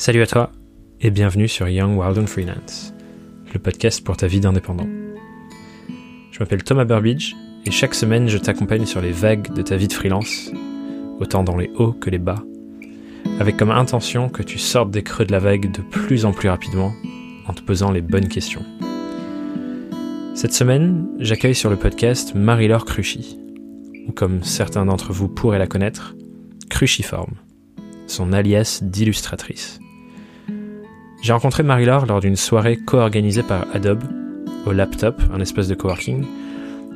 Salut à toi et bienvenue sur Young Wild and Freelance, le podcast pour ta vie d'indépendant. Je m'appelle Thomas Burbidge et chaque semaine je t'accompagne sur les vagues de ta vie de freelance, autant dans les hauts que les bas, avec comme intention que tu sortes des creux de la vague de plus en plus rapidement en te posant les bonnes questions. Cette semaine, j'accueille sur le podcast Marie-Laure Cruchy, ou comme certains d'entre vous pourraient la connaître, Cruciforme, son alias d'illustratrice. J'ai rencontré Marie-Laure lors d'une soirée co-organisée par Adobe, au Laptop, un espace de coworking,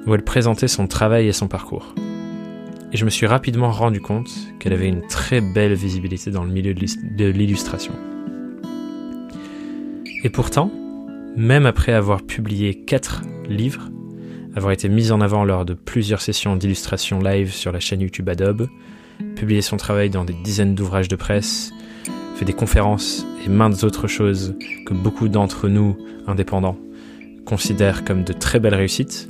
où elle présentait son travail et son parcours. Et je me suis rapidement rendu compte qu'elle avait une très belle visibilité dans le milieu de l'illustration. Et pourtant, même après avoir publié 4 livres, avoir été mise en avant lors de plusieurs sessions d'illustration live sur la chaîne YouTube Adobe, publié son travail dans des dizaines d'ouvrages de presse, fait des conférences et maintes autres choses que beaucoup d'entre nous, indépendants, considèrent comme de très belles réussites,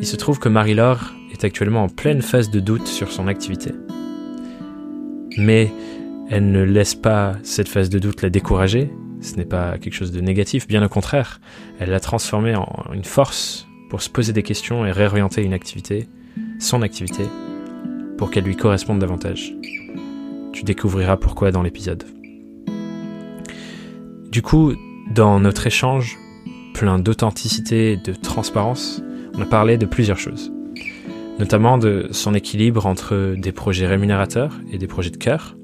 il se trouve que Marie-Laure est actuellement en pleine phase de doute sur son activité. Mais elle ne laisse pas cette phase de doute la décourager, ce n'est pas quelque chose de négatif, bien au contraire, elle l'a transformée en une force pour se poser des questions et réorienter une activité, son activité, pour qu'elle lui corresponde davantage. Tu découvriras pourquoi dans l'épisode. Du coup, dans notre échange, plein d'authenticité et de transparence, on a parlé de plusieurs choses. Notamment de son équilibre entre des projets rémunérateurs et des projets de cœur,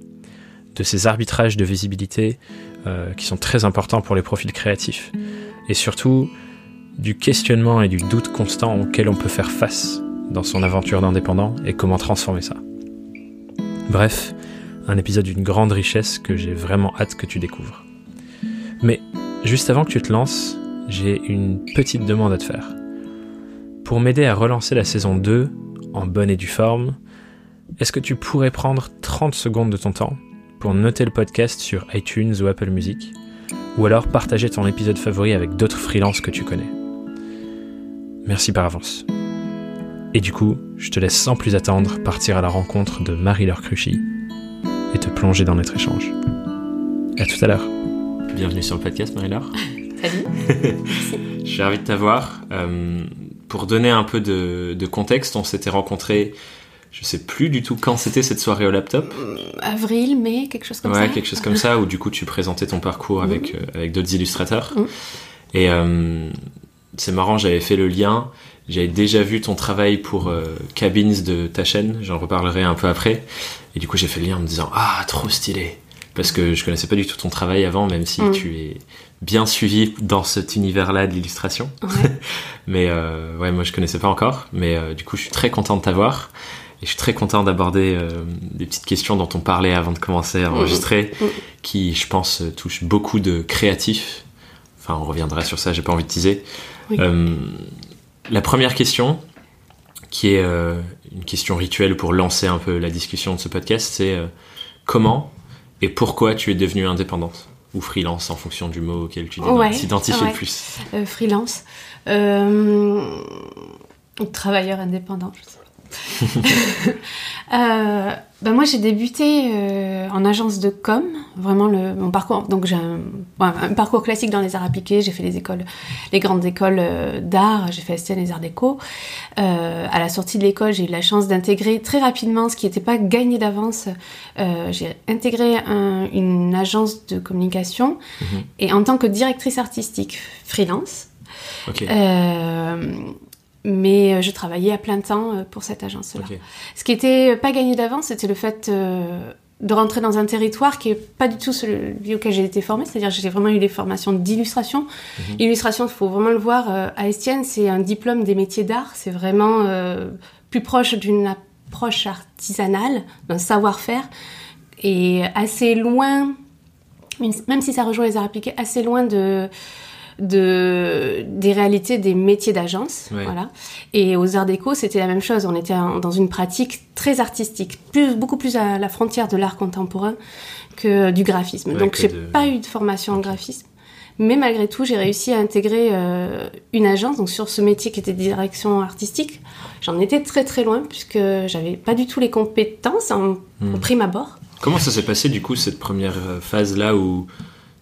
de ses arbitrages de visibilité euh, qui sont très importants pour les profils créatifs, et surtout du questionnement et du doute constant auquel on peut faire face dans son aventure d'indépendant et comment transformer ça. Bref, un épisode d'une grande richesse que j'ai vraiment hâte que tu découvres. Mais juste avant que tu te lances, j'ai une petite demande à te faire. Pour m'aider à relancer la saison 2 en bonne et due forme, est-ce que tu pourrais prendre 30 secondes de ton temps pour noter le podcast sur iTunes ou Apple Music, ou alors partager ton épisode favori avec d'autres freelances que tu connais? Merci par avance. Et du coup, je te laisse sans plus attendre partir à la rencontre de Marie-Laure Cruchy et te plonger dans notre échange. À tout à l'heure. Bienvenue sur le podcast, Marie-Laure. Salut. je suis ravi de t'avoir. Euh, pour donner un peu de, de contexte, on s'était rencontrés, je sais plus du tout quand c'était cette soirée au laptop. Avril, mai, quelque chose comme ouais, ça. Ouais, quelque chose comme ça, où du coup tu présentais ton parcours avec, Mm. euh, avec d'autres illustrateurs. Mm. Et euh, c'est marrant, j'avais fait le lien. J'avais déjà vu ton travail pour euh, Cabins de ta chaîne, j'en reparlerai un peu après. Et du coup, j'ai fait le lien en me disant Ah, trop stylé Parce que je connaissais pas du tout ton travail avant, même si Mm. tu es bien suivi dans cet univers-là de l'illustration. Ouais. mais euh, ouais, moi je connaissais pas encore. Mais euh, du coup, je suis très content de t'avoir. Et je suis très content d'aborder euh, des petites questions dont on parlait avant de commencer à enregistrer, Mm. qui, je pense, touchent beaucoup de créatifs. Enfin, on reviendra sur ça, j'ai pas envie de teaser. Oui. La première question, qui est euh, une question rituelle pour lancer un peu la discussion de ce podcast, c'est euh, comment et pourquoi tu es devenue indépendante ou freelance en fonction du mot auquel tu t'identifies ouais. le plus? Euh, freelance. Euh, travailleur indépendant, je sais. Euh, ben moi j'ai débuté euh, en agence de com, vraiment le, mon parcours. Donc j'ai un, ouais, un parcours classique dans les arts appliqués. J'ai fait les écoles, les grandes écoles euh, d'art. J'ai fait STN les arts déco. À la sortie de l'école, j'ai eu la chance d'intégrer très rapidement, ce qui n'était pas gagné d'avance. J'ai intégré un- une agence de communication Mhm. et en tant que directrice artistique freelance. Euh, mais euh, je travaillais à plein temps euh, pour cette agence-là. Ce qui était pas gagné d'avance, c'était le fait euh, de rentrer dans un territoire qui est pas du tout celui auquel j'ai été formée, c'est-à-dire j'ai vraiment eu des formations d'illustration. Mhm. Illustration, il faut vraiment le voir, euh, à Estienne, c'est un diplôme des métiers d'art, c'est vraiment euh, plus proche d'une approche artisanale, d'un savoir-faire, et assez loin, même si ça rejoint les arts appliqués, assez loin de de des réalités des métiers d'agence Ouais. voilà. Et aux arts déco c'était la même chose. On était dans une pratique très artistique plus beaucoup plus à la frontière de l'art contemporain que du graphisme. Ouais, donc j'ai de- pas eu de formation en graphisme. Mais malgré tout j'ai réussi à intégrer euh, une agence donc sur ce métier qui était direction artistique. J'en étais très très loin puisque j'avais pas du tout les compétences en, au prime abord. Comment ça s'est passé du coup cette première phase là où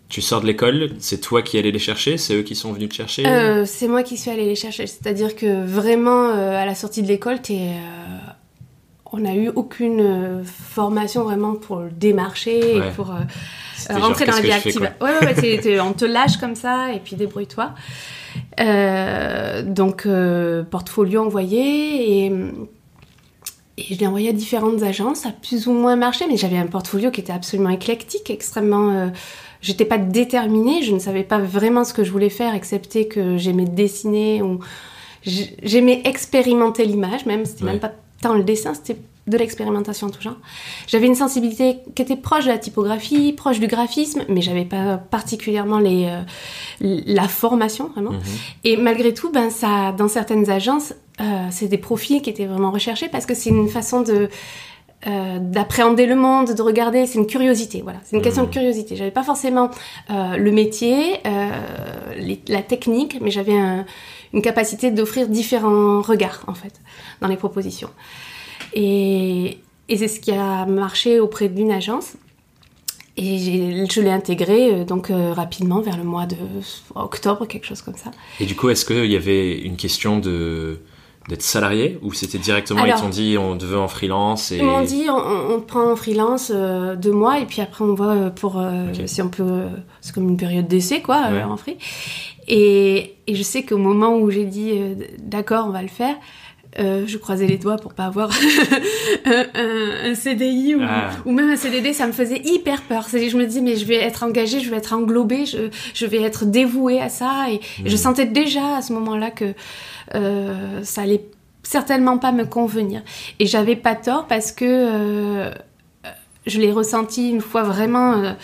tu sors de l'école, c'est toi qui allais les chercher, c'est eux qui sont venus te chercher euh, C'est moi qui suis allée les chercher, c'est-à-dire que vraiment à la sortie de l'école, t'es on n'a eu aucune formation vraiment pour le démarcher et pour rentrer dans la vie active. Ouais, ouais, ouais on te lâche comme ça et puis débrouille-toi. Euh, donc, euh, portfolio envoyé et, et je l'ai envoyé à différentes agences, ça a plus ou moins marché, mais j'avais un portfolio qui était absolument éclectique, extrêmement. J'étais pas déterminée, je ne savais pas vraiment ce que je voulais faire, excepté que j'aimais dessiner ou j'aimais expérimenter l'image, même, c'était même pas tant le dessin, c'était de l'expérimentation tout genre. J'avais une sensibilité qui était proche de la typographie, proche du graphisme, mais j'avais pas particulièrement les, euh, la formation vraiment. Mhm. Et malgré tout, ben ça, dans certaines agences, euh, c'est des profils qui étaient vraiment recherchés parce que c'est une façon de euh, d'appréhender le monde, de regarder, c'est une curiosité, voilà, c'est une question de mhm. curiosité. J'avais pas forcément le métier, la technique, mais j'avais une capacité d'offrir différents regards en fait dans les propositions. Et, c'est ce qui a marché auprès d'une agence. Et je l'ai intégré euh, donc euh, rapidement vers le mois de octobre, quelque chose comme ça. Et du coup, est-ce qu'il y avait une question de d'être salarié ou c'était directement ils t'ont dit on te veut en freelance et... Ils m'ont dit on, te prend en freelance euh, deux mois et puis après on voit pour si on peut c'est comme une période d'essai quoi en free et, et, je sais qu'au moment où j'ai dit d'accord on va le faire euh, je croisais les doigts pour pas avoir un, CDI ah. ou, même un CDD, ça me faisait hyper peur. Je me dis mais je vais être engagée, je vais être englobée, je, je vais être dévouée à ça. Et, je hmm. sentais déjà à ce moment-là que euh, ça allait certainement pas me convenir. Et j'avais pas tort parce que euh, je l'ai ressenti une fois vraiment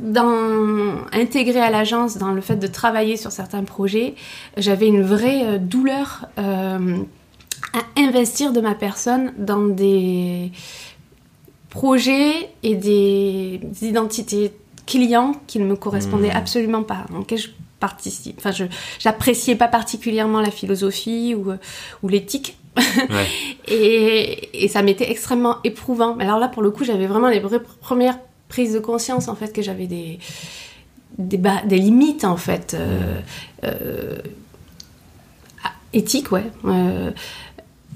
dans, intégré à l'agence dans le fait de travailler sur certains projets, j'avais une vraie euh, douleur euh, à investir de ma personne dans des projets et des, identités clients qui ne me correspondaient mmh. absolument pas, dans lesquels je participe. Enfin, je j'appréciais pas particulièrement la philosophie ou, euh, ou l'éthique. et, et, ça m'était extrêmement éprouvant. Alors là, pour le coup, j'avais vraiment les premières prise de conscience en fait que j'avais des des, des, limites en fait euh, euh, éthiques ouais euh,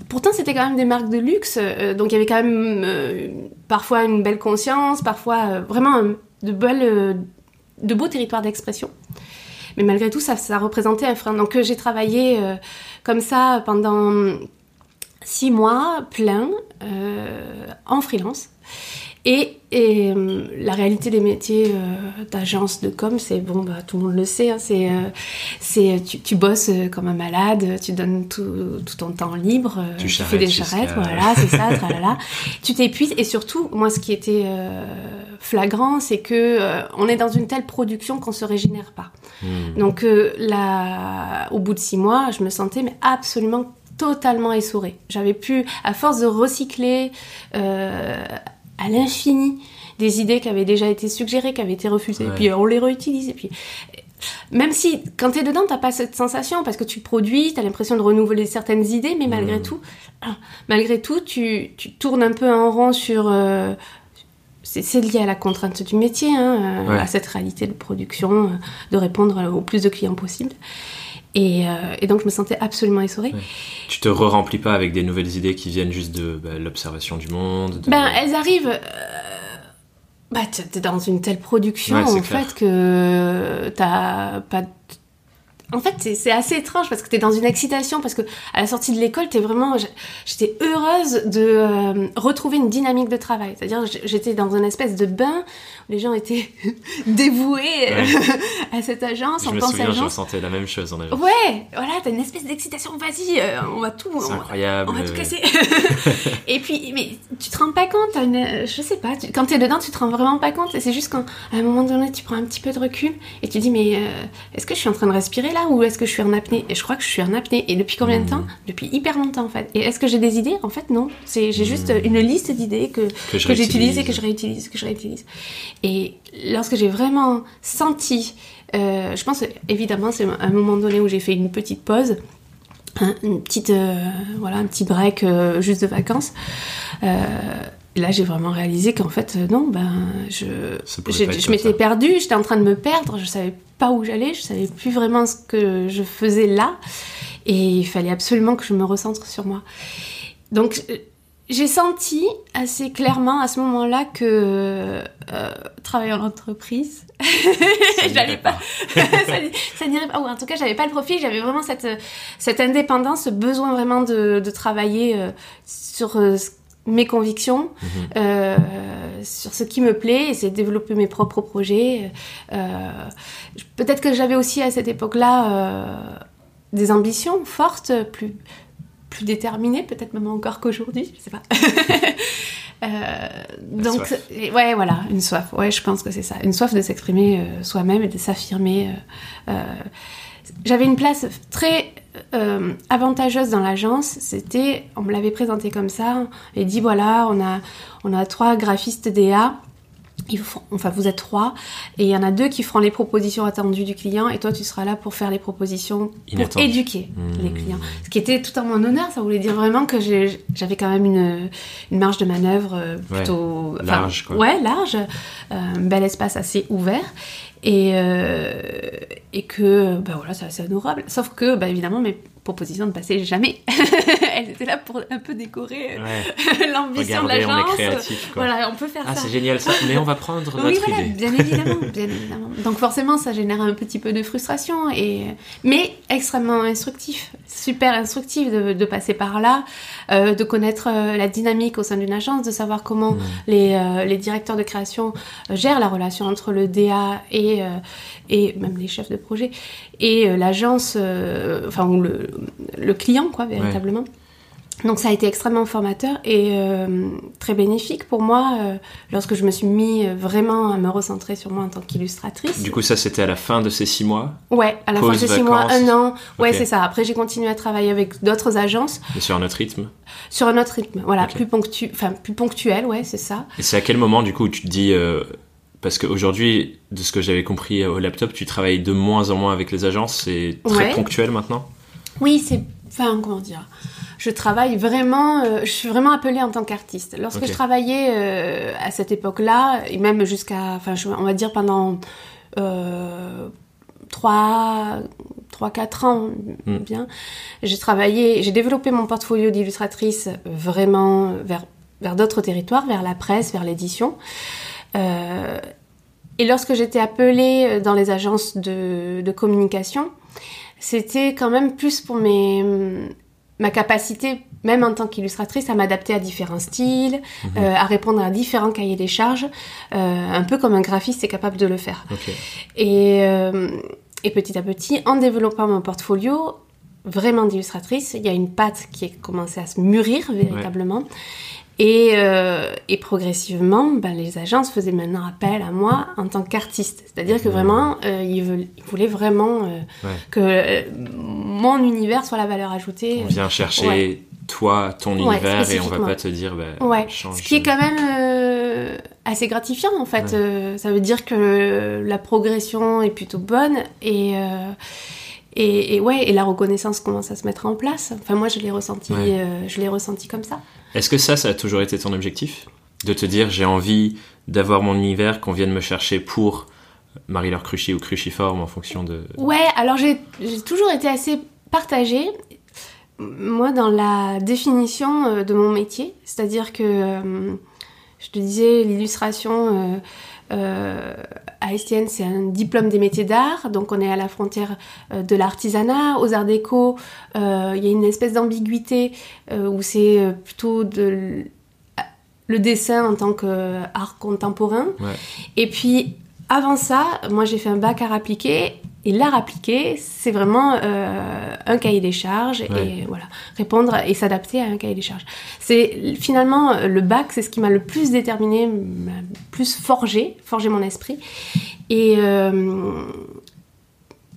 pourtant c'était quand même des marques de luxe donc il y avait quand même parfois une belle conscience parfois vraiment de belles de beaux territoires d'expression mais malgré tout ça, ça représentait un frein. Donc j'ai travaillé comme ça pendant six mois plein en freelance et, euh, la réalité des métiers euh, d'agence de com, c'est bon, bah, tout le monde le sait, hein, c'est, euh, c'est tu, tu, bosses comme un malade, tu donnes tout, tout ton temps libre, tu, fais des charrettes, voilà, c'est ça, tralala. tu t'épuises et surtout, moi, ce qui était flagrant, c'est que on est dans une telle production qu'on se régénère pas. Hmm. Donc là, au bout de six mois, je me sentais mais absolument totalement essorée. J'avais pu, à force de recycler à l'infini des idées qui avaient déjà été suggérées, qui avaient été refusées, et puis on les réutilise, et puis même si quand tu es dedans, t'as pas cette sensation parce que tu produis, tu as l'impression de renouveler certaines idées, mais malgré mmh. tout, ah, malgré tout, tu, tu, tournes un peu en rond sur. Euh, c'est lié à la contrainte du métier, hein, euh, à cette réalité de production, euh, de répondre au plus de clients possible. Et, et, donc je me sentais absolument essorée. Tu te re-remplis pas avec des nouvelles idées qui viennent juste de bah, l'observation du monde Ben elles arrivent. Euh... Bah t'es dans une telle production en fait que t'as pas en fait, c'est assez étrange parce que tu es dans une excitation, parce que à la sortie de l'école, tu vraiment. J'étais heureuse de euh, retrouver une dynamique de travail. C'est-à-dire, j'étais dans une espèce de bain où les gens étaient dévoués euh, à cette agence. Je me souviens, je ressentais la même chose en agence. Ouais, voilà, t'as une espèce d'excitation. Vas-y, euh, on va tout. C'est incroyable. On va tout casser. et puis, mais tu te rends pas compte. Une, je sais pas. Tu, quand t'es dedans, tu te rends vraiment pas compte. C'est juste quand, à un moment donné, tu prends un petit peu de recul et tu dis, mais est-ce que je suis en train de respirer là? Ou est-ce que je suis en apnée? Et je crois que je suis en apnée. Et depuis combien de temps? Depuis hyper longtemps en fait. Et est-ce que j'ai des idées? En fait non. C'est j'ai juste une liste d'idées que que, j'utilise et que je réutilise, que je réutilise. Et lorsque j'ai vraiment senti, euh, je pense évidemment c'est un moment donné où j'ai fait une petite pause. une petite euh, voilà un petit break euh, juste de vacances là, j'ai vraiment réalisé qu'en fait, euh, non, ben, je, je, m'étais perdue, j'étais en train de me perdre, je savais pas où j'allais, je savais plus vraiment ce que je faisais là, et il fallait absolument que je me recentre sur moi. Donc, euh, j'ai senti assez clairement à ce moment-là que euh, travailler en entreprise, j'allais pas, ça, n'irait pas, ou en tout cas, j'avais pas le profil, j'avais vraiment cette, cette indépendance, ce besoin vraiment de, de travailler sur ce mes convictions mhm. euh, sur ce qui me plaît, essayer de développer mes propres projets. Euh, peut-être que j'avais aussi à cette époque-là euh, des ambitions fortes, plus, plus déterminées, peut-être même encore qu'aujourd'hui, je sais pas. donc, ouais, voilà, une soif. Ouais, je pense que c'est ça. Une soif de s'exprimer soi-même et de s'affirmer. J'avais une place très euh, avantageuse dans l'agence, c'était, on me l'avait présenté comme ça, et dit voilà, on a, on a trois graphistes DA, enfin vous êtes trois, et il y en a deux qui feront les propositions attendues du client, et toi tu seras là pour faire les propositions, pour éduquer les mmh. clients. Ce qui était tout à mon honneur, ça voulait dire vraiment que j'avais quand même une, une, marge de manœuvre euh, plutôt... large, quoi. Ouais, large, euh, un bel espace assez ouvert, et, euh, et que ben voilà, c'est assez honorable. Sauf que, bah, évidemment, mes propositions ne passaient jamais. Elles étaient là pour un peu décorer euh, l'ambition de l'agence. Voilà, on peut faire ah, ça. c'est génial ça, mais on va prendre notre oui, voilà, idée. Bien évidemment, bien évidemment. Donc forcément, ça génère un petit peu de frustration, et... mais extrêmement instructif. Super instructif de, de passer par là, euh, de connaître euh, la dynamique au sein d'une agence, de savoir comment mm. les, euh, les, directeurs de création gèrent la relation entre le DA et, et même les chefs de projet et l'agence, enfin ou le, le, client quoi véritablement. Donc ça a été extrêmement formateur et euh, très bénéfique pour moi euh, lorsque je me suis mis euh, vraiment à me recentrer sur moi en tant qu'illustratrice. Du coup ça c'était à la fin de ces six mois? Ouais, à la fin de ces six mois, un an. Ouais c'est ça. Après j'ai continué à travailler avec d'autres agences. Mais sur un autre rythme? Sur un autre rythme, voilà, plus, ponctu... enfin, plus ponctuel, ouais c'est ça. Et c'est à quel moment du coup tu te dis... Parce qu'aujourd'hui, de ce que j'avais compris au laptop, tu travailles de moins en moins avec les agences, c'est très ponctuel maintenant Oui, c'est... Enfin, comment dire je travaille vraiment, euh, je suis vraiment appelée en tant qu'artiste. Lorsque je travaillais euh, à cette époque-là, et même jusqu'à, enfin, on va dire pendant euh, 3, 4 ans, hmm. bien, j'ai travaillé, j'ai développé mon portfolio d'illustratrice vraiment vers, vers d'autres territoires, vers la presse, vers l'édition. Euh, et lorsque j'étais appelée dans les agences de, de communication, c'était quand même plus pour mes, ma capacité, même en tant qu'illustratrice, à m'adapter à différents styles, mhm. euh, à répondre à différents cahiers des charges, euh, un peu comme un graphiste est capable de le faire. Et, euh, et, petit à petit, en développant mon portfolio, vraiment d'illustratrice, il y a une patte qui a commencé à se mûrir véritablement. Et, euh, et, progressivement, ben, les agences faisaient maintenant appel à moi en tant qu'artiste. C'est-à-dire que mmh. vraiment, euh, ils, veulent, ils, voulaient vraiment euh, que mon univers soit la valeur ajoutée. On vient chercher toi, ton univers, et on va pas te dire, ben, ouais. change. Ce qui est quand même assez gratifiant, en fait. ça veut dire que la progression est plutôt bonne et et, ouais, et la reconnaissance commence à se mettre en place. Enfin, moi, je l'ai ressenti, euh, je l'ai ressenti comme ça. Est-ce que ça, ça a toujours été ton objectif? De te dire, j'ai envie d'avoir mon univers, qu'on vienne me chercher pour Marie-Laure Cruchy ou Cruciforme en fonction de... Ouais, alors j'ai toujours été assez partagée, moi, dans la définition euh, de mon métier. C'est-à-dire que, euh, je te disais, l'illustration euh, Estienne, c'est un diplôme des métiers d'art, donc on est à la frontière euh, de l'artisanat. Aux arts déco, euh, il y a une espèce d'ambiguïté où c'est plutôt de le dessin en tant qu'art contemporain. Et puis avant ça, moi j'ai fait un bac art appliqué et l'art appliqué, c'est vraiment euh, un cahier des charges et voilà, répondre et s'adapter à un cahier des charges. C'est finalement le bac, c'est ce qui m'a le plus déterminé, le plus forgé, forgé mon esprit. Et, euh,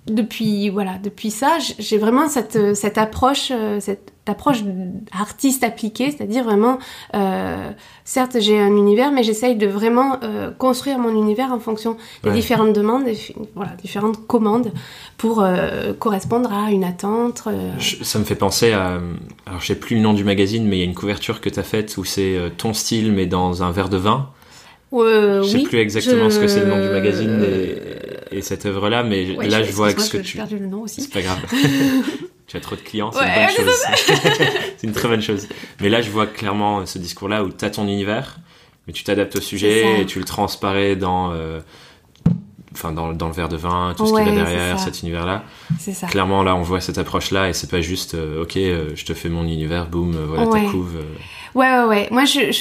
depuis voilà, depuis ça, j'ai vraiment cette, cette approche, cette approche artiste appliquée, c'est-à-dire vraiment, euh, certes j'ai un univers, mais j'essaye de vraiment euh, construire mon univers en fonction des différentes demandes, des, voilà, différentes commandes pour euh, correspondre à une attente. Euh. ça me fait penser à, alors je sais plus le nom du magazine, mais il y a une couverture que tu as faite où c'est ton style mais dans un verre de vin. Euh, je sais plus exactement ce que c'est le nom du magazine et, cette œuvre-là, mais là je, vois ce que tu. perdu le nom aussi. C'est pas grave. tu as trop de clients, c'est une bonne chose. c'est une très bonne chose. Mais là, je vois clairement ce discours-là où tu as ton univers, mais tu t'adaptes au sujet et tu le transparais dans, euh, enfin, dans, dans, le verre de vin, tout ce qu'il y a derrière cet univers-là. C'est ça. Clairement, là, on voit cette approche-là et c'est pas juste, euh, ok, euh, je te fais mon univers, boum, voilà ta couve. Ouais, ouais, ouais. Moi, je,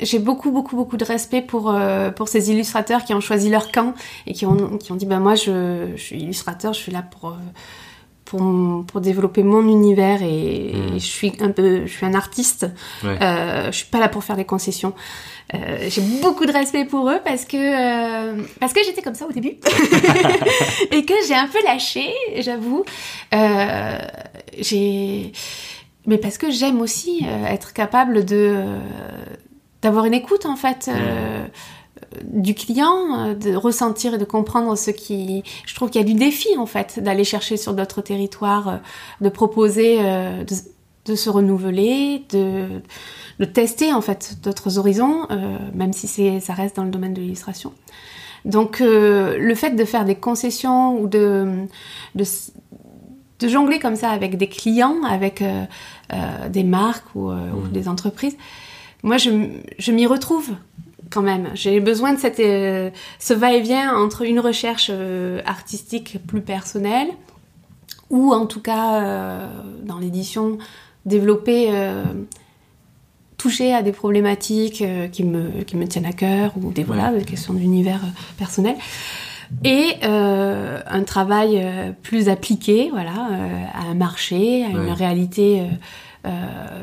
j'ai beaucoup, beaucoup, beaucoup de respect pour pour ces illustrateurs qui ont choisi leur camp et qui ont qui ont dit, bah moi, je, je suis illustrateur, je suis là pour pour, pour, développer mon univers et, hmm. je suis un peu je suis un artiste. Euh, je suis pas là pour faire des concessions. Euh, j'ai beaucoup de respect pour eux parce que euh, parce que j'étais comme ça au début. Et que j'ai un peu lâché j'avoue. J'ai mais parce que j'aime aussi être capable de d'avoir une écoute en fait hmm du client, euh, de ressentir et de comprendre ce qui... Je trouve qu'il y a du défi en fait d'aller chercher sur d'autres territoires, euh, de proposer, euh, de, se renouveler, de, de, tester en fait d'autres horizons, même si c'est, ça reste dans le domaine de l'illustration. Donc le fait de faire des concessions ou de, de, de jongler comme ça avec des clients, avec des marques ou, ou, mmh. des entreprises, moi je, je m'y retrouve quand même. J'ai besoin de cette, euh, ce va-et-vient entre une recherche euh, artistique plus personnelle, ou en tout cas euh, dans l'édition, développer, toucher à des problématiques qui, me, qui me tiennent à cœur, ou des, voilà, des questions d'univers personnel. Et un travail plus appliqué, voilà, à un marché, à une réalité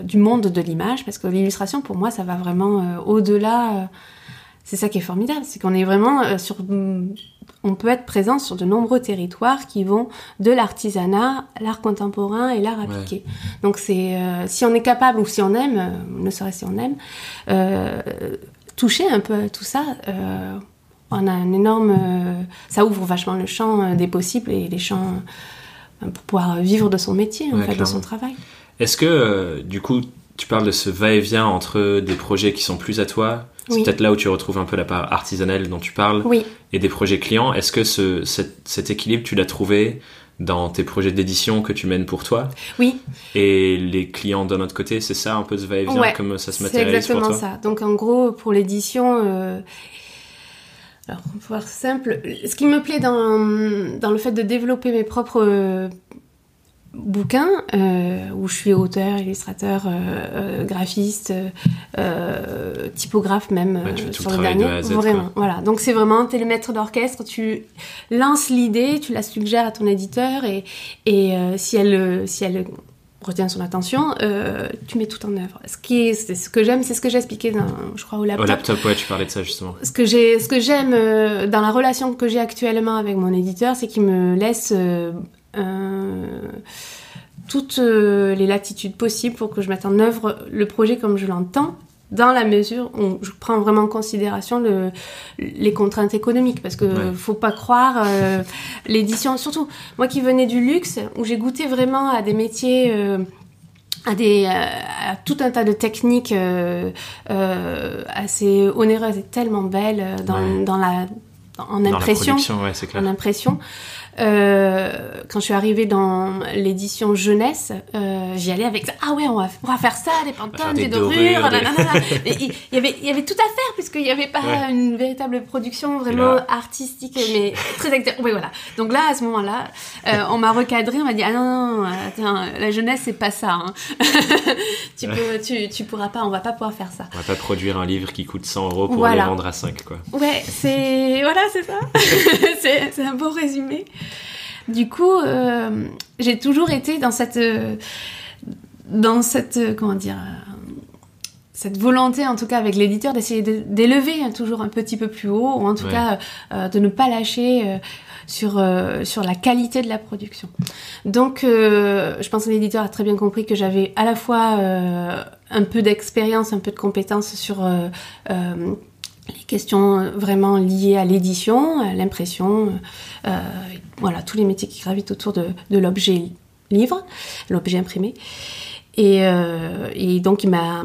du monde de l'image, parce que l'illustration, pour moi, ça va vraiment au-delà c'est ça qui est formidable, c'est qu'on est vraiment euh, sur, on peut être présent sur de nombreux territoires qui vont de l'artisanat, l'art contemporain et l'art appliqué. Donc c'est, euh, si on est capable ou si on aime, euh, ne serait-ce si on aime, toucher un peu tout ça, on a un énorme, ça ouvre vachement le champ des possibles et les champs pour pouvoir vivre de son métier, en fait, de son travail. Est-ce que, du coup, tu parles de ce va-et-vient entre des projets qui sont plus à toi? C'est peut-être là où tu retrouves un peu la part artisanale dont tu parles. Et des projets clients. Est-ce que ce, cet, équilibre, tu l'as trouvé dans tes projets d'édition que tu mènes pour toi? Oui. Et les clients d'un autre côté, c'est ça un peu ce va-et-vient, comme ça se matérialise pour toi? C'est exactement ça. Donc en gros, pour l'édition... Euh... Alors, pour voir simple, ce qui me plaît dans, dans le fait de développer mes propres bouquin euh, où je suis auteur, illustrateur, euh, euh, graphiste, typographe même sur le dernier. vraiment, voilà. Donc c'est vraiment t'es le maître d'orchestre. Tu lances l'idée, tu la suggères à ton éditeur et et si elle si elle retient son attention, tu mets tout en œuvre. Ce qui est, ce que j'aime, c'est ce que j'ai expliqué dans, je crois, au laptop. Au laptop, ouais, tu parlais de ça justement. Ce que j'ai, ce que j'aime dans la relation que j'ai actuellement avec mon éditeur, c'est qu'il me laisse toutes euh, les latitudes possibles pour que je mette en œuvre le projet comme je l'entends, dans la mesure où je prends vraiment en considération le, les contraintes économiques, parce que ne faut pas croire euh, l'édition, surtout moi qui venais du luxe, où j'ai goûté vraiment à des métiers. Euh, à, des, à tout un tas de techniques assez onéreuses et tellement belles dans, dans la en impression, en impression. Euh, quand je suis arrivée dans l'édition jeunesse, euh, j'y allais avec ça. Ah ouais, on va, on va faire ça, des pantones, des, dorures. il, y avait, il y avait tout à faire puisqu'il n'y avait pas une véritable production vraiment artistique, mais très Oui, voilà. Donc là, à ce moment-là, euh, on m'a recadré, on m'a dit ah non, non, attends, la jeunesse c'est pas ça. Hein. tu peux, tu, tu pourras pas, on va pas pouvoir faire ça. On va pas produire un livre qui coûte 100 euros pour le vendre à 5 quoi. Ouais, c'est voilà, c'est ça. c'est un beau résumé. Du coup, euh, j'ai toujours été dans cette, dans cette, comment dire, cette volonté, en tout cas avec l'éditeur, d'essayer d'élever toujours un petit peu plus haut, ou en tout cas euh, de ne pas lâcher euh, sur, euh, sur la qualité de la production. Donc, je pense que l'éditeur a très bien compris que j'avais à la fois un peu d'expérience, un peu de compétences sur les questions vraiment liées à l'édition, à l'impression, voilà, tous les métiers qui gravitent autour de, de l'objet livre, l'objet imprimé. Et, et, donc il m'a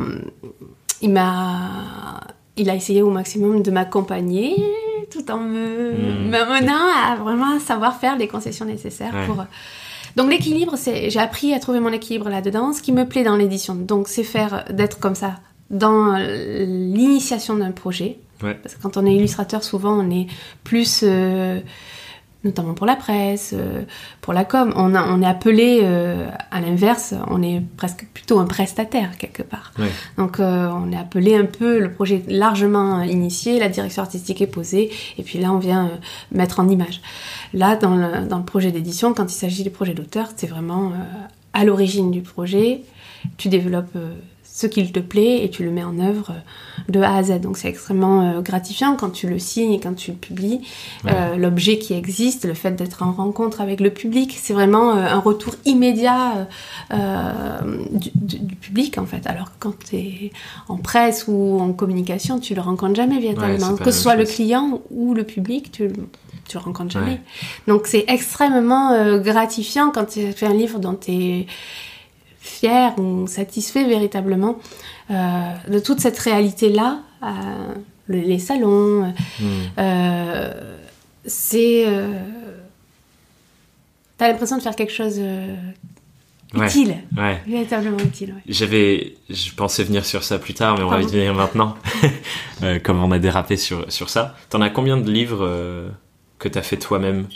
il m'a il a essayé au maximum de m'accompagner tout en me hmm. m'amenant à vraiment savoir faire les concessions nécessaires pour donc l'équilibre c'est j'ai appris à trouver mon équilibre là-dedans ce qui me plaît dans l'édition donc c'est faire d'être comme ça dans l'initiation d'un projet parce que quand on est illustrateur souvent on est plus euh, notamment pour la presse, euh, pour la com. On, on est appelé euh, à l'inverse, on est presque plutôt un prestataire quelque part. Donc on est appelé un peu, le projet largement initié, la direction artistique est posée, et puis là on vient mettre en image. Là, dans le, dans le projet d'édition, quand il s'agit des projets d'auteur, c'est vraiment à l'origine du projet, tu développes ce qu'il te plaît et tu le mets en œuvre de A à Z. Donc c'est extrêmement euh, gratifiant quand tu le signes et quand tu le publies. Euh, l'objet qui existe, le fait d'être en rencontre avec le public, c'est vraiment euh, un retour immédiat du, public en fait. Alors quand tu es en presse ou en communication, tu le rencontres jamais véritablement. que ce soit le client ou le public, tu tu le rencontres jamais. Donc c'est extrêmement gratifiant quand tu fais un livre dont tu es fier ou satisfait véritablement euh, de toute cette réalité-là, euh, les salons. Hmm. Euh, c'est. T'as l'impression de faire quelque chose utile. Ouais. Véritablement utile. J'avais. Je pensais venir sur ça plus tard, mais on va y venir maintenant. comme on a dérapé sur, sur ça. T'en as combien de livres que t'as fait toi-même?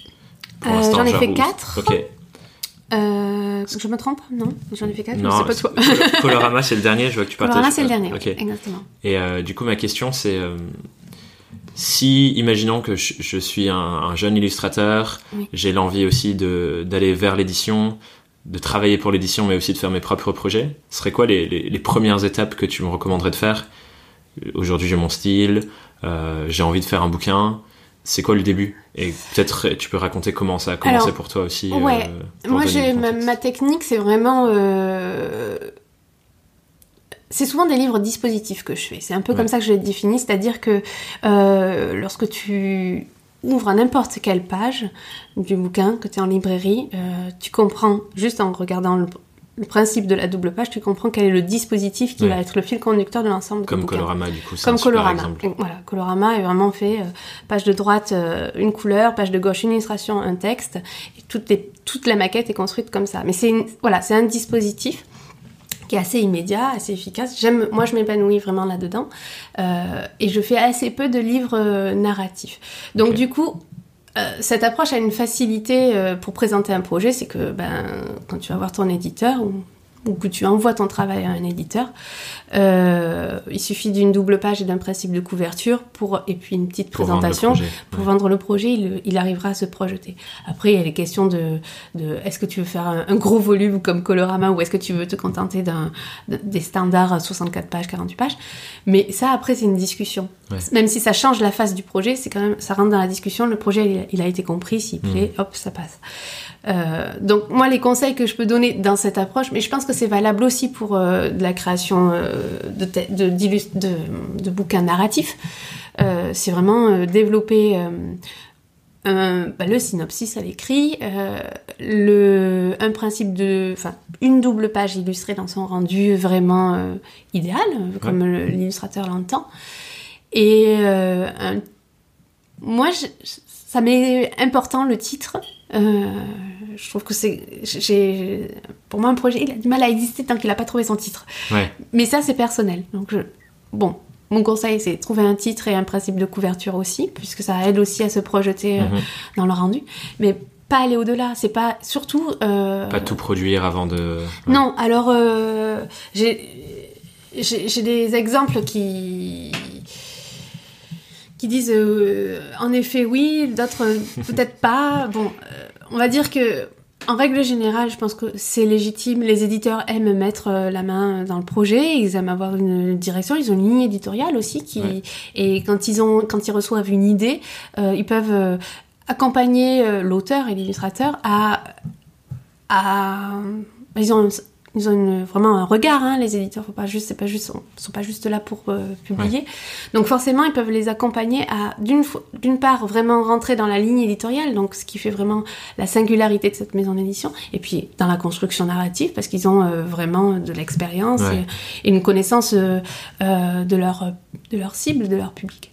J'en ai fait quatre. Ok. Euh, je me trompe Non J'en ai fait quatre Non, c'est pas toi. Colorama, c'est le dernier, je vois que tu partages. Colorama, c'est le dernier, exactement. Et euh, du coup, ma question, c'est euh, si, imaginons que je, suis un, jeune illustrateur, j'ai l'envie aussi d'aller vers l'édition, de travailler pour l'édition, mais aussi de faire mes propres projets, ce serait quoi les, les, les premières étapes que tu me recommanderais de faire? Aujourd'hui, j'ai mon style, j'ai envie de faire un bouquin c'est quoi le début? Et peut-être tu peux raconter comment ça a commencé pour toi aussi. Ouais. Euh, Moi, j'ai ma, technique, c'est vraiment. Euh, c'est souvent des livres dispositifs que je fais. C'est un peu comme ça que je l'ai défini, c'est-à-dire que euh, lorsque tu ouvres n'importe quelle page du bouquin, que tu es en librairie, tu comprends juste en regardant le, le principe de la double page, tu comprends quel est le dispositif qui va être le fil conducteur de l'ensemble Comme Colorama, du coup. Comme Colorama. Voilà, Colorama est vraiment fait euh, page de droite euh, une couleur, page de gauche une illustration, un texte. Et toute, toute la maquette est construite comme ça. Mais c'est voilà, c'est un dispositif qui est assez immédiat, assez efficace. J'aime, moi, je m'épanouis vraiment là-dedans, euh, et je fais assez peu de livres narratifs. Donc du coup, euh, cette approche a une facilité euh, pour présenter un projet, c'est que ben, quand tu vas voir ton éditeur ou ou que tu envoies ton travail à un éditeur, euh, il suffit d'une double page et d'un principe de couverture pour et puis une petite présentation pour vendre le projet. Il, arrivera à se projeter. Après, il y a les questions de, de est-ce que tu veux faire un, gros volume comme Colorama ou est-ce que tu veux te contenter d'un des standards 64 pages, 48 pages? Mais ça, après, c'est une discussion. Même si ça change la face du projet, c'est quand même ça rentre dans la discussion. Le projet, il, a été compris. S'il plaît, mmh. hop, ça passe. Euh, donc moi les conseils que je peux donner dans cette approche, mais je pense que c'est valable aussi pour euh, de la création euh, de, de, de, de, bouquins narratifs, c'est vraiment développer bah, le synopsis à l'écrit, le, un principe de, enfin une double page illustrée dans son rendu vraiment idéal, comme l'illustrateur l'entend, et moi ça m'est important le titre euh, je trouve que c'est. J'ai, pour moi, un projet, il a du mal à exister tant qu'il n'a pas trouvé son titre. Mais ça, c'est personnel. Donc, bon, mon conseil, c'est trouver un titre et un principe de couverture aussi, puisque ça aide aussi à se projeter euh, mhm. dans le rendu. Mais pas aller au-delà. C'est pas. Surtout. Euh, pas tout produire avant de. Non, alors, j'ai, j'ai des exemples qui qui disent euh, en effet oui, d'autres peut-être pas. Bon, euh, on va dire que En règle générale, je pense que c'est légitime. Les éditeurs aiment mettre euh, la main dans le projet, ils aiment avoir une direction, ils ont une ligne éditoriale aussi qui et quand ils ont quand ils reçoivent une idée, euh, ils peuvent euh, accompagner l'auteur et l'illustrateur à à ils ont ils ont vraiment un regard, hein, les éditeurs. Faut pas juste, c'est pas juste, sont, sont pas juste là pour euh, publier. Donc forcément, ils peuvent les accompagner à d'une d'une part vraiment rentrer dans la ligne éditoriale, donc ce qui fait vraiment la singularité de cette maison d'édition, et puis dans la construction narrative parce qu'ils ont euh, vraiment de l'expérience et, une connaissance euh, de leur de leur cible, de leur public.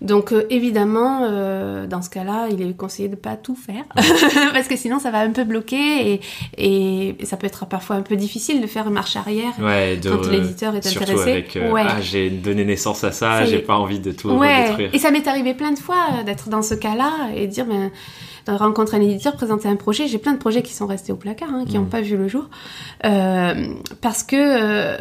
Donc euh, évidemment, euh, dans ce cas-là, il est conseillé de pas tout faire parce que sinon ça va un peu bloquer et, et, ça peut être parfois un peu difficile de faire marche arrière quand l'éditeur est surtout intéressé. Avec, euh, ah, j'ai donné naissance à ça, j'ai pas envie de tout détruire. Et ça m'est arrivé plein de fois d'être dans ce cas-là et de dire ben rencontrer un éditeur, présenter un projet. J'ai plein de projets qui sont restés au placard, hein, qui n'ont mm. pas vu le jour parce que